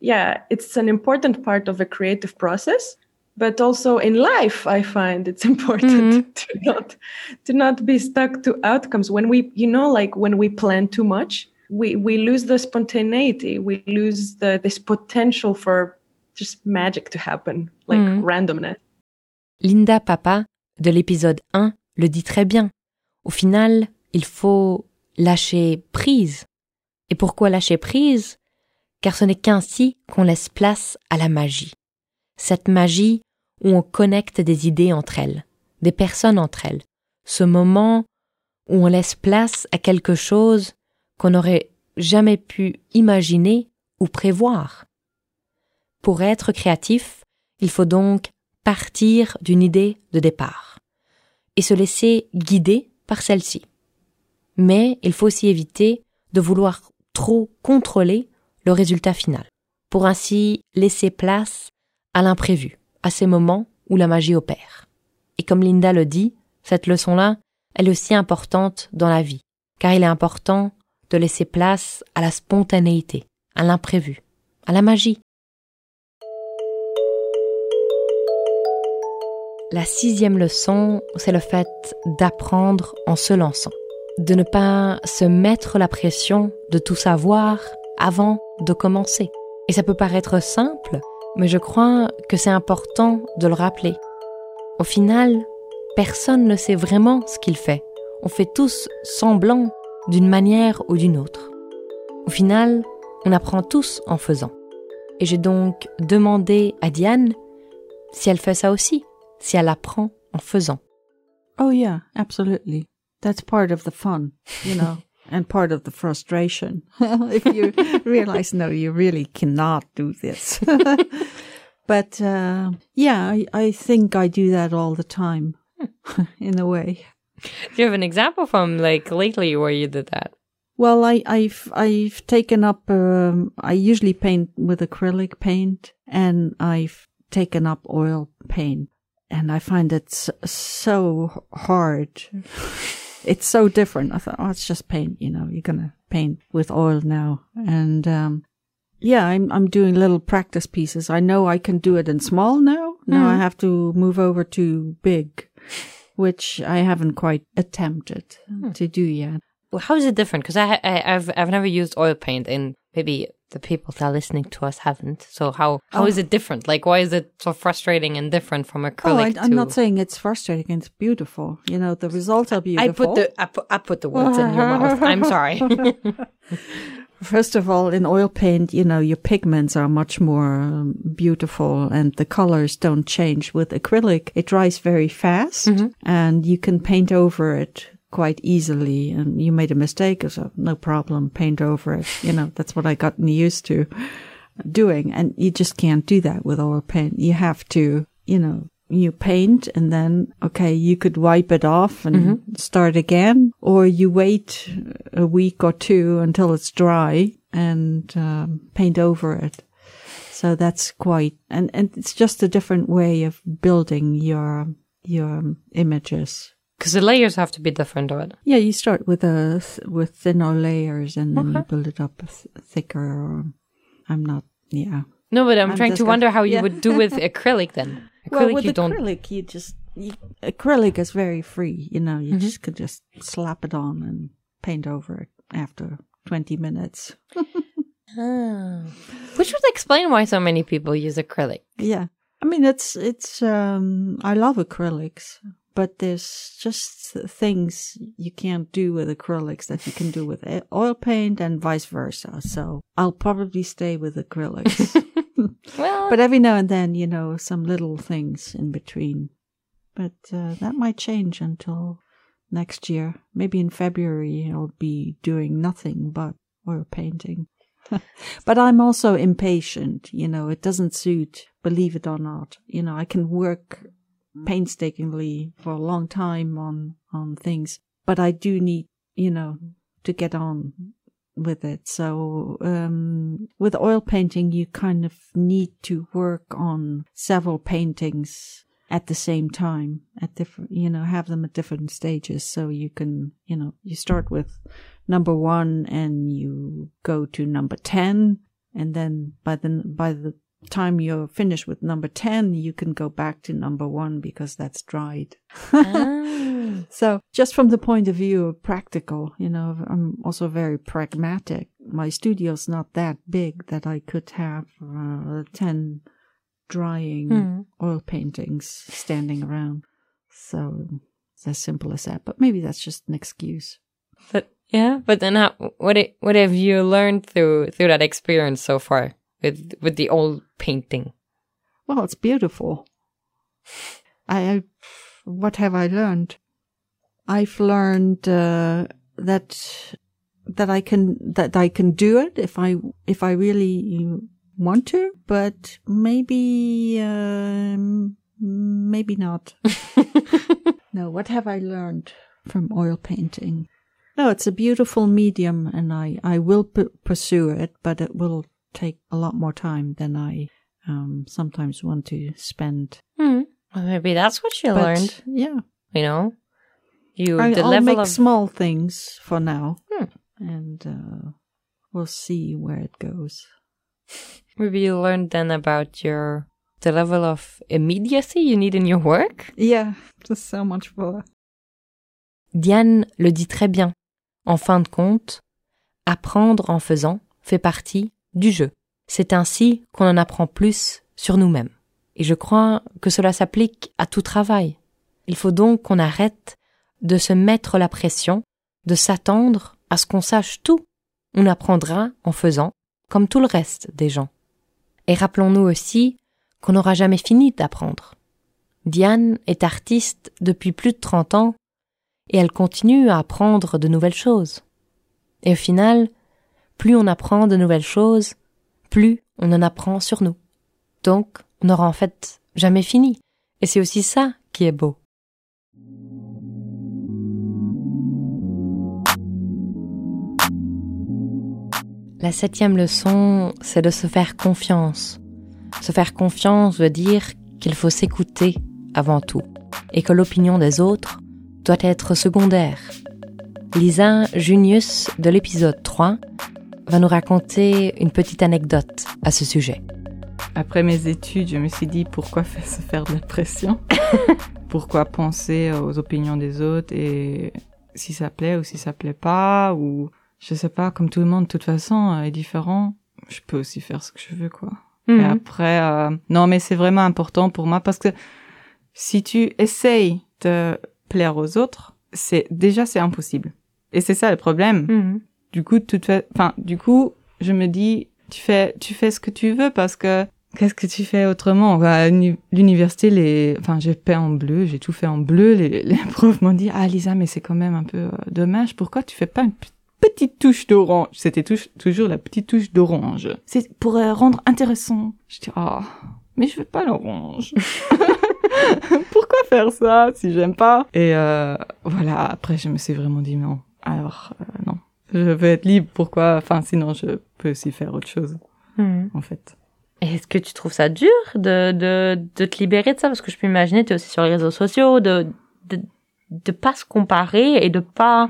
yeah, it's an important part of a creative process, but also in life I find it's important mm-hmm. to not to not be stuck to outcomes when we you know like when we plan too much we we lose the spontaneity we lose the this potential for just magic to happen like mm. randomness. Linda Papa de l'épisode 1 le dit très bien. Au final il faut lâcher prise. Et pourquoi lâcher prise? Car ce n'est qu'ainsi qu'on laisse place à la magie. Cette magie où on connecte des idées entre elles des personnes entre elles. Ce moment où on laisse place à quelque chose qu'on n'aurait jamais pu imaginer ou prévoir. Pour être créatif, il faut donc partir d'une idée de départ et se laisser guider par celle-ci. Mais il faut aussi éviter de vouloir trop contrôler le résultat final, pour ainsi laisser place à l'imprévu, à ces moments où la magie opère. Et comme Linda le dit, cette leçon-là, elle est aussi importante dans la vie, car il est important de laisser place à la spontanéité, à l'imprévu, à la magie. La sixième leçon, c'est le fait d'apprendre en se lançant, de ne pas se mettre la pression de tout savoir avant de commencer. Et ça peut paraître simple, mais je crois que c'est important de le rappeler. Au final, personne ne sait vraiment ce qu'il fait. On fait tous semblant d'une manière ou d'une autre. Au final, on apprend tous en faisant. Et j'ai donc demandé à Diane si elle fait ça aussi, si elle apprend en faisant. Oh yeah, absolutely. That's part of the fun, you know, and part of the frustration. if you realize, no, you really cannot do this. but uh, yeah, I, I think I do that all the time. in a way. Do you have an example from like lately where you did that? Well, I, have I've taken up. Um, I usually paint with acrylic paint, and I've taken up oil paint, and I find it so hard. it's so different. I thought, oh, it's just paint. You know, you're gonna paint with oil now, and um, yeah, I'm I'm doing little practice pieces. I know I can do it in small now. Now mm. I have to move over to big which I haven't quite attempted hmm. to do yet. Well, how is it different? Because I, I, have I've never used oil paint, and maybe the people that are listening to us haven't. So how how oh. is it different? Like, why is it so frustrating and different from acrylic? Oh, I, am not saying it's frustrating. It's beautiful. You know, the results are beautiful. I put the I put, I put the words in your mouth. I'm sorry. First of all, in oil paint, you know, your pigments are much more um, beautiful and the colors don't change. With acrylic, it dries very fast mm-hmm. and you can paint over it quite easily. And you made a mistake, so no problem, paint over it. You know, that's what I gotten used to doing. And you just can't do that with oil paint. You have to, you know, you paint and then, okay, you could wipe it off and mm-hmm. start again, or you wait a week or two until it's dry and um, paint over it. So that's quite, and, and it's just a different way of building your, your images. Because the layers have to be different, of it. Yeah, you start with a with thinner layers and then okay. you build it up th- thicker. Or I'm not, yeah. No, but I'm, I'm trying to wonder how you would do with acrylic then. Acrylic, well, with you don't. acrylic, you just you, acrylic is very free. You know, you mm-hmm. just could just slap it on and paint over it after twenty minutes. oh. Which would explain why so many people use acrylic. Yeah, I mean it's it's. um I love acrylics, but there's just things you can't do with acrylics that you can do with oil paint and vice versa. So I'll probably stay with acrylics. well, but every now and then, you know, some little things in between. But uh, that might change until next year. Maybe in February, I'll be doing nothing but oil painting. but I'm also impatient. You know, it doesn't suit, believe it or not. You know, I can work painstakingly for a long time on, on things, but I do need, you know, to get on with it. So um, with oil painting, you kind of need to work on several paintings at the same time at different you know have them at different stages so you can you know you start with number 1 and you go to number 10 and then by the by the time you're finished with number 10, you can go back to number one because that's dried. ah. So just from the point of view of practical, you know, I'm also very pragmatic. My studio's not that big that I could have uh, 10 drying mm. oil paintings standing around. So it's as simple as that. But maybe that's just an excuse. But yeah, but then how, what it, what have you learned through through that experience so far with with the old painting? Well, it's beautiful. I, I what have I learned? I've learned uh, that that I can that I can do it if I if I really want to, but maybe um, maybe not. no, what have I learned from oil painting? No, it's a beautiful medium, and I I will p- pursue it, but it will take a lot more time than I um, sometimes want to spend. Mm. Well, maybe that's what you but, learned. Yeah, you know, you I, the I'll level make of small things for now, hmm. and uh, we'll see where it goes. Maybe you learned then about your the level of immediacy you need in your work. Yeah, just so much more. Diane le dit très bien. En fin de compte, apprendre en faisant fait partie du jeu. C'est ainsi qu'on en apprend plus sur nous-mêmes. Et je crois que cela s'applique à tout travail. Il faut donc qu'on arrête de se mettre la pression, de s'attendre à ce qu'on sache tout. On apprendra en faisant, comme tout le reste des gens. Et rappelons-nous aussi qu'on n'aura jamais fini d'apprendre. Diane est artiste depuis plus de 30 ans et elle continue à apprendre de nouvelles choses. Et au final, plus on apprend de nouvelles choses, plus on en apprend sur nous. Donc, on n'aura en fait jamais fini. Et c'est aussi ça qui est beau. La septième leçon, c'est de se faire confiance. Se faire confiance veut dire qu'il faut s'écouter avant tout et que l'opinion des autres doit être secondaire. Lisa Junius de l'épisode 3 va nous raconter une petite anecdote à ce sujet. Après mes études, je me suis dit pourquoi se faire de la pression? Pourquoi penser aux opinions des autres et si ça plaît ou si ça plaît pas ou je sais pas, comme tout le monde, de toute façon, euh, est différent. Je peux aussi faire ce que je veux, quoi. Et mhm. après, euh, non, mais c'est vraiment important pour moi parce que si tu essayes de plaire aux autres, c'est déjà c'est impossible. Et c'est ça le problème. Mhm. Du coup, toute enfin, du coup, je me dis, tu fais, tu fais ce que tu veux parce que qu'est-ce que tu fais autrement? À l'université, les, enfin, j'ai peint en bleu, j'ai tout fait en bleu. Les, les profs m'ont dit, ah Lisa, mais c'est quand même un peu euh, dommage. Pourquoi tu fais pas une petite touche d'orange? C'était toujours la petite touche d'orange. C'est pour euh, rendre intéressant. Je dis, ah, mais je veux pas l'orange. Pourquoi faire ça si j'aime pas? Et euh, voilà, après je me suis vraiment dit non. Alors euh, non, je veux être libre. Pourquoi? Enfin sinon je peux aussi faire autre chose. Hmm. En fait. Est-ce que tu trouves ça dur de, de, de te libérer de ça? Parce que je peux imaginer, tu es aussi sur les réseaux sociaux, de, de, de pas se comparer et de pas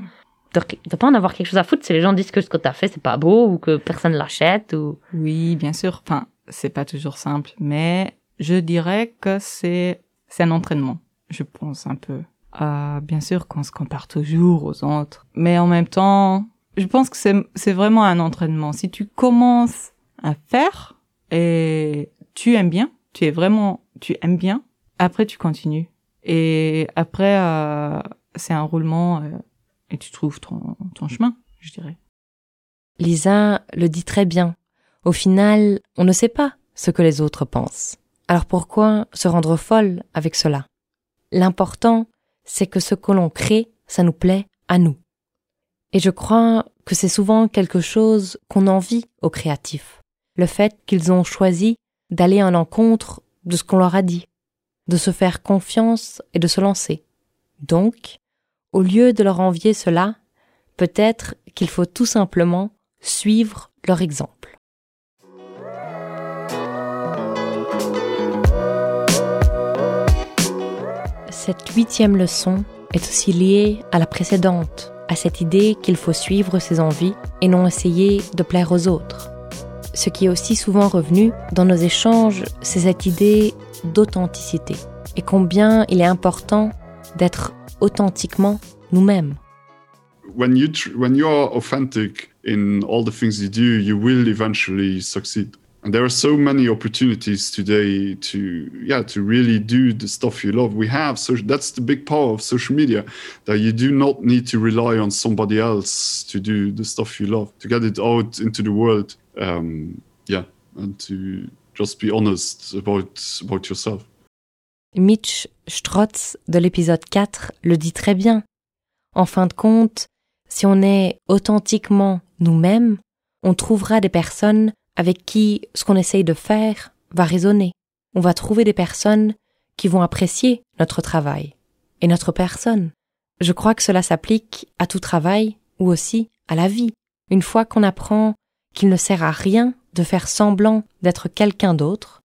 de, pas en avoir quelque chose à foutre si les gens disent que ce que tu as fait c'est pas beau ou que personne l'achète ou oui bien sûr enfin c'est pas toujours simple mais je dirais que c'est c'est un entraînement je pense un peu euh, bien sûr qu'on se compare toujours aux autres mais en même temps je pense que c'est vraiment un entraînement si tu commences à faire et tu aimes bien tu es vraiment tu aimes bien après tu continues et après euh, c'est un roulement euh, et tu trouves ton, ton chemin, je dirais. Lisa le dit très bien. Au final, on ne sait pas ce que les autres pensent. Alors pourquoi se rendre folle avec cela? L'important, c'est que ce que l'on crée, ça nous plaît à nous. Et je crois que c'est souvent quelque chose qu'on envie aux créatifs. Le fait qu'ils ont choisi d'aller en encontre de ce qu'on leur a dit, de se faire confiance et de se lancer. Donc, au lieu de leur envier cela, peut-être qu'il faut tout simplement suivre leur exemple. Cette huitième leçon est aussi liée à la précédente, à cette idée qu'il faut suivre ses envies et non essayer de plaire aux autres. ce qui est aussi souvent revenu dans nos échanges, c'est cette idée d'authenticité et combien il est important d'être authentiquement nous-mêmes. When you when you are authentic in all the things you do, you will eventually succeed. There are so many opportunities today to yeah to really do the stuff you love. We have so that's the big power of social media that you do not need to rely on somebody else to do the stuff you love to get it out into the world. Um, yeah, and to just be honest about about yourself. Mitch Strotz de l'épisode 4 le dit très bien. En fin de compte, si on est authentiquement nous-mêmes, on trouvera des personnes avec qui ce qu'on essaye de faire va résonner. On va trouver des personnes qui vont apprécier notre travail et notre personne. Je crois que cela s'applique à tout travail ou aussi à la vie. Une fois qu'on apprend qu'il ne sert à rien de faire semblant d'être quelqu'un d'autre,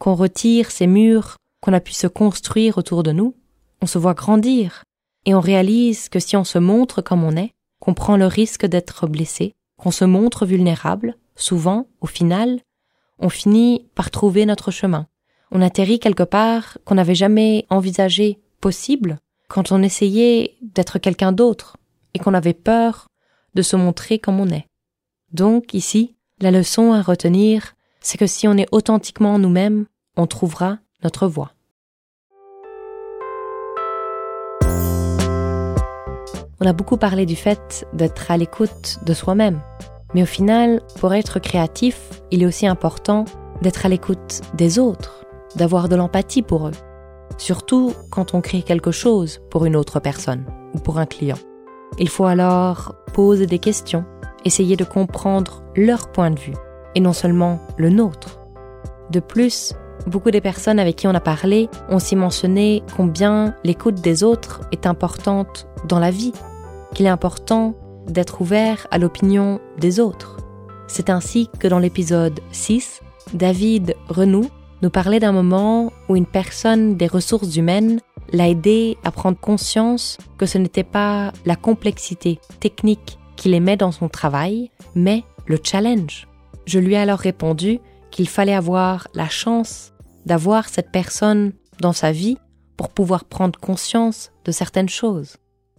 qu'on retire ces murs qu'on a pu se construire autour de nous, on se voit grandir et on réalise que si on se montre comme on est, qu'on prend le risque d'être blessé, qu'on se montre vulnérable, souvent, au final, on finit par trouver notre chemin. On atterrit quelque part qu'on n'avait jamais envisagé possible quand on essayait d'être quelqu'un d'autre et qu'on avait peur de se montrer comme on est. Donc, ici, la leçon à retenir, c'est que si on est authentiquement nous-mêmes, on trouvera notre voie. On a beaucoup parlé du fait d'être à l'écoute de soi-même. Mais au final, pour être créatif, il est aussi important d'être à l'écoute des autres, d'avoir de l'empathie pour eux. Surtout quand on crée quelque chose pour une autre personne ou pour un client. Il faut alors poser des questions, essayer de comprendre leur point de vue et non seulement le nôtre. De plus, beaucoup des personnes avec qui on a parlé ont aussi mentionné combien l'écoute des autres est importante dans la vie, qu'il est important d'être ouvert à l'opinion des autres. C'est ainsi que dans l'épisode 6, David Renou nous parlait d'un moment où une personne des ressources humaines l'a aidé à prendre conscience que ce n'était pas la complexité technique qu'il aimait dans son travail, mais le challenge. Je lui ai alors répondu qu'il fallait avoir la chance d'avoir cette personne dans sa vie pour pouvoir prendre conscience de certaines choses.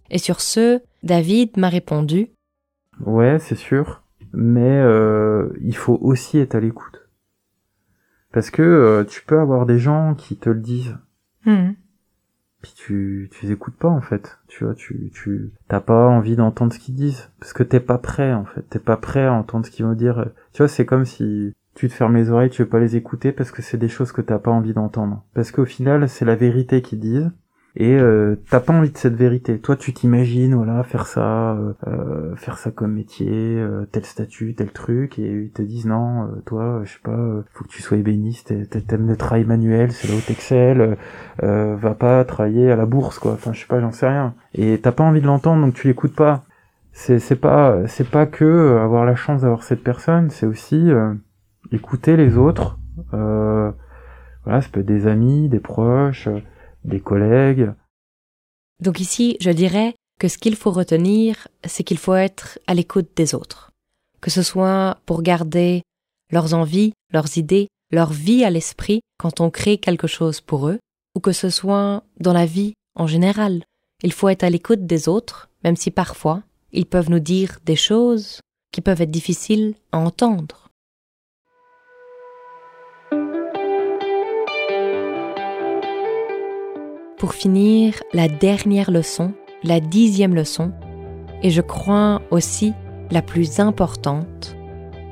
Et sur ce, David m'a répondu Ouais, c'est sûr, mais euh, il faut aussi être à l'écoute. Parce que euh, tu peux avoir des gens qui te le disent, hmm. puis tu tu les écoutes pas en fait. Tu vois, tu tu t'as pas envie d'entendre ce qu'ils disent parce que t'es pas prêt en fait. T'es pas prêt à entendre ce qu'ils vont dire. Tu vois, c'est comme si tu te fermes les oreilles, tu veux pas les écouter parce que c'est des choses que t'as pas envie d'entendre. Parce qu'au final, c'est la vérité qu'ils disent et euh, t'as pas envie de cette vérité. Toi, tu t'imagines, voilà, faire ça, euh, euh faire ça comme métier, euh, tel statut, tel truc, et ils te disent non, euh, toi, je sais pas, faut que tu sois ébéniste, t'aimes le travail manuel, c'est là haute Excel, va pas travailler à la bourse, quoi. Enfin, je sais pas, j'en sais rien. Et t'as pas envie de l'entendre, donc tu l'écoutes pas. C'est c'est pas c'est pas que avoir la chance d'avoir cette personne, c'est aussi écouter les autres. voilà, ça peut être des amis, des proches des collègues. Donc ici, je dirais que ce qu'il faut retenir, c'est qu'il faut être à l'écoute des autres. Que ce soit pour garder leurs envies, leurs idées, leur vie à l'esprit quand on crée quelque chose pour eux, ou que ce soit dans la vie en général. Il faut être à l'écoute des autres, même si parfois ils peuvent nous dire des choses qui peuvent être difficiles à entendre. Pour finir, la dernière leçon, la dixième leçon, et je crois aussi la plus importante,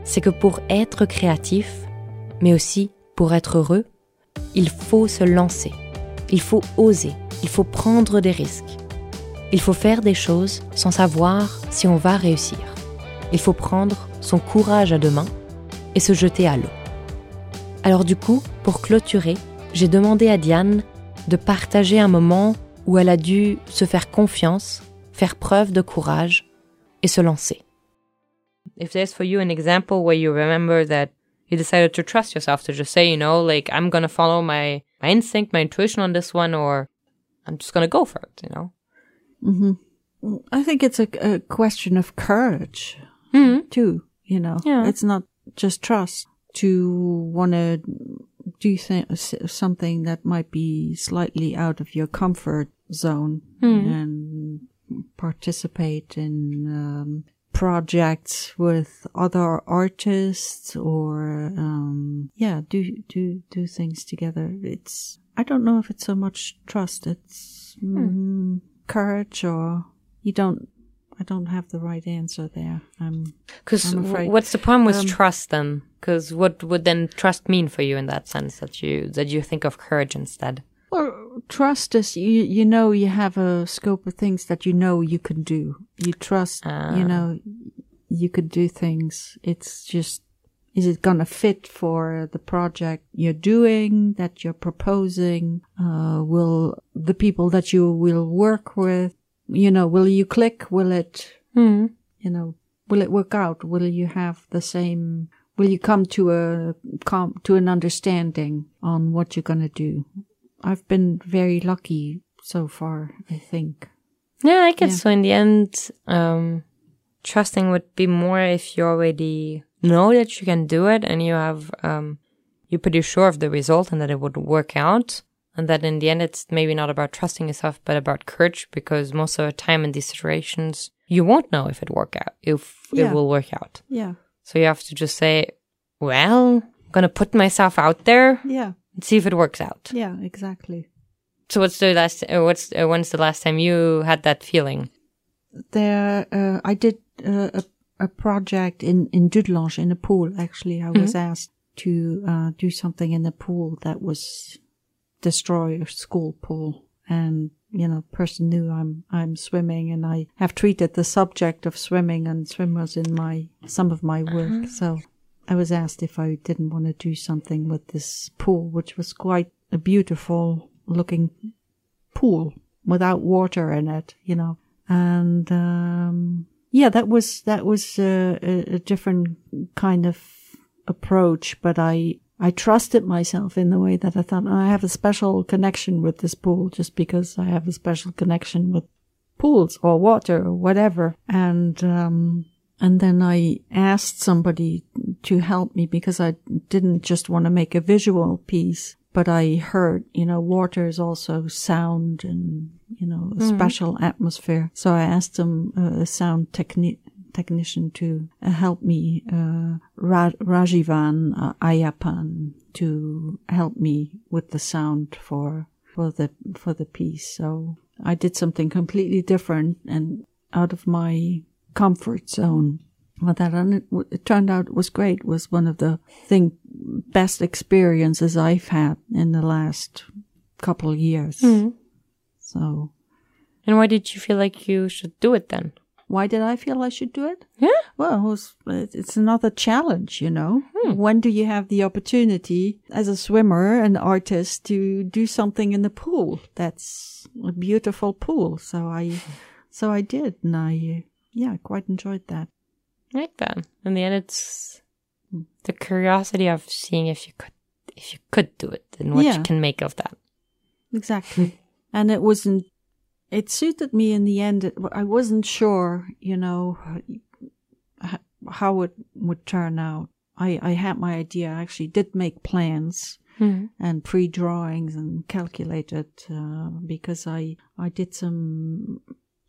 c'est que pour être créatif, mais aussi pour être heureux, il faut se lancer, il faut oser, il faut prendre des risques. Il faut faire des choses sans savoir si on va réussir. Il faut prendre son courage à deux mains et se jeter à l'eau. Alors du coup, pour clôturer, j'ai demandé à Diane de partager un moment où elle a dû se faire confiance, faire preuve de courage et se lancer. If there's for you an example where you remember that you decided to trust yourself to just say, you know, like I'm gonna follow my my instinct, my intuition on this one, or I'm just gonna go for it, you know? Mm-hmm. I think it's a, a question of courage mm-hmm. too. You know, yeah. it's not just trust to want to do you think something that might be slightly out of your comfort zone Mm. and participate in um, projects with other artists or um, yeah do do do things together it's i don't know if it's so much trust it's mm, courage or you don't i don't have the right answer there i'm Because what's the problem with Um, trust then? Because what would then trust mean for you in that sense that you that you think of courage instead? Well, trust is you you know you have a scope of things that you know you can do. You trust Ah. you know you could do things. It's just is it gonna fit for the project you're doing that you're proposing? Uh, will the people that you will work with, you know, will you click? Will it Mm. you know, will it work out? Will you have the same? Will you come to a com, to an understanding on what you're gonna do? I've been very lucky so far. I think. Yeah, I guess Yeah. so. In the end, um, trusting would be more if you already know that you can do it and you have, um, you're pretty sure of the result and that it would work out. And that in the end, it's maybe not about trusting yourself, but about courage because most of the time in these situations, you won't know if it work out, if Yeah. it will work out. Yeah. So you have to just say, well, I'm going to put myself out there Yeah. and see if it works out. Yeah. Exactly. So what's the last, uh, what's, uh, when's the last time you had that feeling? There, uh, I did uh, a a project in in Dudelange in a pool. Actually, I was asked to uh, do something in a pool that was destroy a school pool, and you know, person knew I'm I'm swimming, and I have treated the subject of swimming and swimmers in my some of my work. So I was asked if I didn't want to do something with this pool, which was quite a beautiful looking pool without water in it, you know. And um, yeah, that was that was a, a different kind of approach, but I I trusted myself in the way that I thought "Oh, I have a special connection with this pool just because I have a special connection with pools or water or whatever. And um, and then I asked somebody to help me because I didn't just want to make a visual piece, but I heard, you know, water is also sound and, you know, a special atmosphere. So I asked them, uh, a sound techni- technician to uh, help me, uh, Ra- Rajivan uh, Ayapan to help me with the sound for, for the, for the piece. So I did something completely different and out of my comfort zone. Well, that and it, it turned out it was great. It was one of the thing best experiences I've had in the last couple of years. So And why did you feel like you should do it then? Why did I feel I should do it? Yeah. Well, it was, it's another challenge, you know. When do you have the opportunity as a swimmer, an artist, to do something in the pool? That's a beautiful pool. So I, so I did, and I, uh, yeah, quite enjoyed that. Like that. In the end, it's the curiosity of seeing if you could, if you could do it and what Yeah. you can make of that. Exactly. and it wasn't, it suited me in the end. I wasn't sure, you know, how it would turn out. I, I had my idea. I actually did make plans and pre drawings and calculated, uh, because I, I did some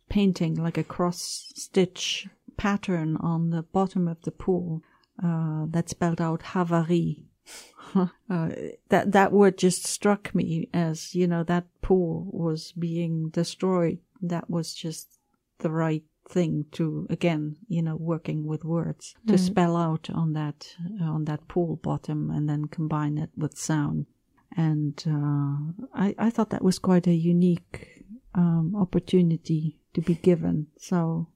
painting like a cross stitch pattern on the bottom of the pool, uh, that spelled out Havarie. uh, that that word just struck me as you know that pool was being destroyed. That was just the right thing to again you know working with words to spell out on that on that pool bottom and then combine it with sound. And uh, I I thought that was quite a unique um, opportunity to be given, so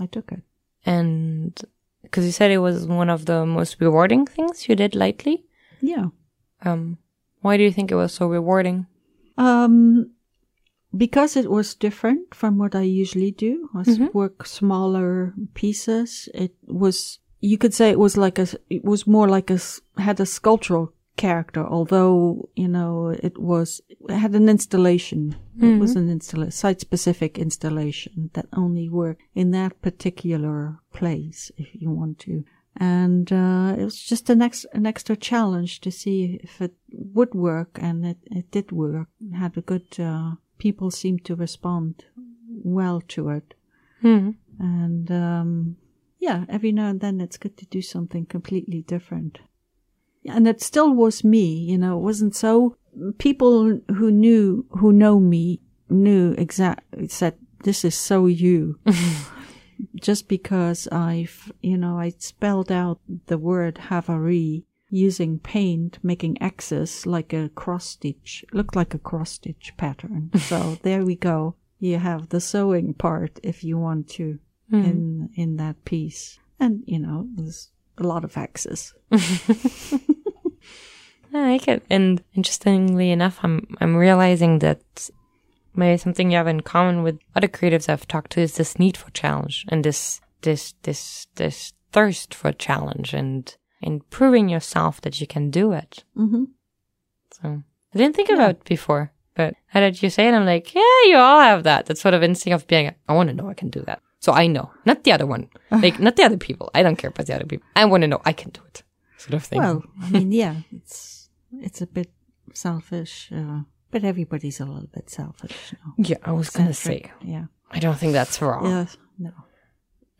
I took it. And because you said it was one of the most rewarding things you did lately. Yeah. Um, why do you think it was so rewarding? Um, because it was different from what I usually do. I s- work smaller pieces. It was, you could say it was like a, it was more like a, had a sculptural character, although, you know, it was, it had an installation. It was an install, site specific installation that only worked in that particular place, if you want to and uh, it was just an, ex- an extra challenge to see if it would work, and it, it did work. It had a good. Uh, people seemed to respond well to it, Mm. and um, yeah, every now and then it's good to do something completely different. And it still was me, you know. It wasn't so. People who knew who know me knew exactly said this is so you. just because I've, you know, I spelled out the word Havari using paint, making X's like a cross stitch, looked like a cross stitch pattern. so there we go. You have the sewing part if you want to Mm. in, in that piece. And, you know, there's a lot of X's. I like it. And interestingly enough, I'm I'm realizing that maybe something you have in common with other creatives I've talked to is this need for challenge and this this this this thirst for challenge and and proving yourself that you can do it. Mm-hmm. So I didn't think about it before, but how did you say it? I'm like, yeah, you all have that. That sort of instinct of being, I want to know I can do that. So I know, not the other one, like not the other people. I don't care about the other people. I want to know I can do it, sort of thing. Well, I mean, yeah, it's it's a bit selfish, uh, but everybody's a little bit selfish. You know? yeah, I was gonna say, yeah, I don't think that's wrong. yeah, no,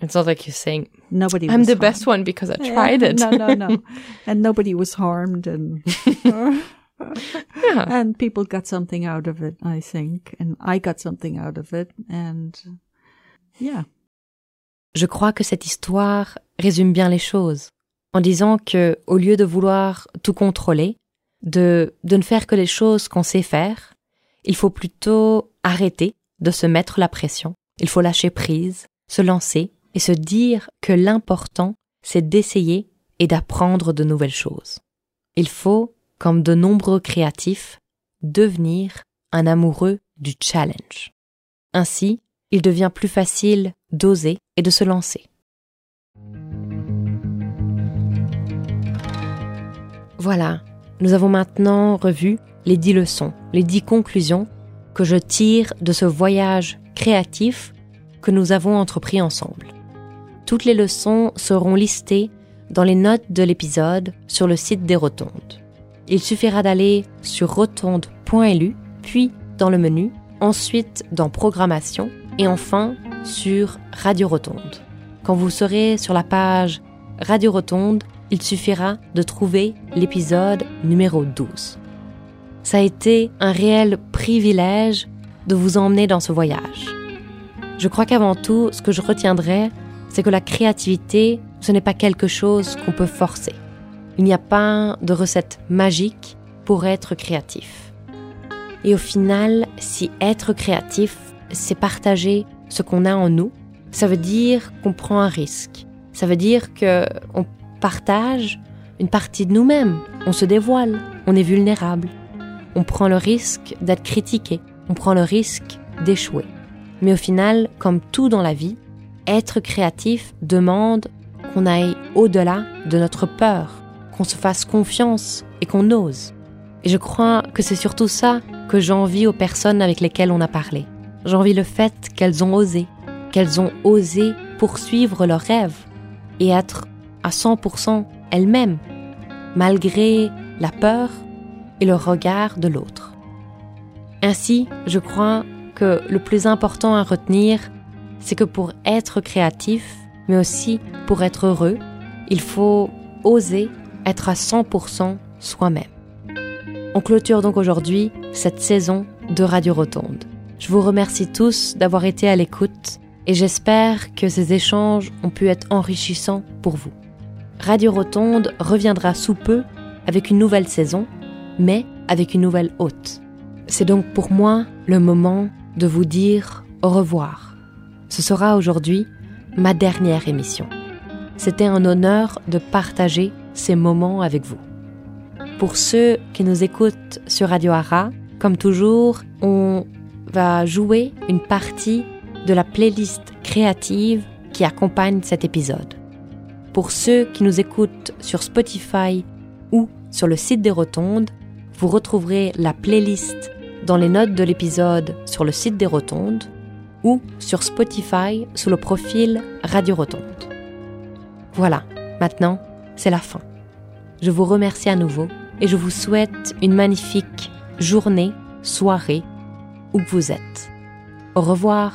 It's not like you're saying nobody. I'm the harmed. best one because I Yeah, tried it. no, no, no, and nobody was harmed, and yeah. and people got something out of it. I think, and I got something out of it, and Je crois que cette histoire résume bien les choses en disant que au lieu de vouloir tout contrôler, de, de ne faire que les choses qu'on sait faire, il faut plutôt arrêter de se mettre la pression. Il faut lâcher prise, se lancer et se dire que l'important, c'est d'essayer et d'apprendre de nouvelles choses. Il faut, comme de nombreux créatifs, devenir un amoureux du challenge. Ainsi, il devient plus facile d'oser et de se lancer. Voilà, nous avons maintenant revu les dix leçons, les dix conclusions que je tire de ce voyage créatif que nous avons entrepris ensemble. Toutes les leçons seront listées dans les notes de l'épisode sur le site des Rotondes. Il suffira d'aller sur rotonde.lu, puis dans le menu, ensuite dans Programmation et enfin sur Radio Rotonde. Quand vous serez sur la page Radio Rotonde, il suffira de trouver l'épisode numéro 12. Ça a été un réel privilège de vous emmener dans ce voyage. Je crois qu'avant tout, ce que je retiendrai, c'est que la créativité, ce n'est pas quelque chose qu'on peut forcer. Il n'y a pas de recette magique pour être créatif. Et au final, si être créatif, c'est partager ce qu'on a en nous, ça veut dire qu'on prend un risque. Ça veut dire que on partage une partie de nous-mêmes. On se dévoile, on est vulnérable. On prend le risque d'être critiqué, on prend le risque d'échouer. Mais au final, comme tout dans la vie, être créatif demande qu'on aille au-delà de notre peur, qu'on se fasse confiance et qu'on ose. Et je crois que c'est surtout ça que j'envie aux personnes avec lesquelles on a parlé. J'envie le fait qu'elles ont osé, qu'elles ont osé poursuivre leurs rêves et être à 100% elles-mêmes, malgré la peur et le regard de l'autre. Ainsi, je crois que le plus important à retenir, c'est que pour être créatif, mais aussi pour être heureux, il faut oser être à 100% soi-même. On clôture donc aujourd'hui cette saison de Radio Rotonde. Je vous remercie tous d'avoir été à l'écoute et j'espère que ces échanges ont pu être enrichissants pour vous. Radio Rotonde reviendra sous peu avec une nouvelle saison, mais avec une nouvelle hôte. C'est donc pour moi le moment de vous dire au revoir. Ce sera aujourd'hui ma dernière émission. C'était un honneur de partager ces moments avec vous. Pour ceux qui nous écoutent sur Radio Ara, comme toujours, on va jouer une partie de la playlist créative qui accompagne cet épisode. Pour ceux qui nous écoutent sur Spotify ou sur le site des Rotondes, vous retrouverez la playlist dans les notes de l'épisode sur le site des Rotondes ou sur Spotify sous le profil Radio Rotonde. Voilà, Maintenant, c'est la fin. Je vous remercie à nouveau et je vous souhaite une magnifique journée, soirée, où vous êtes. Au revoir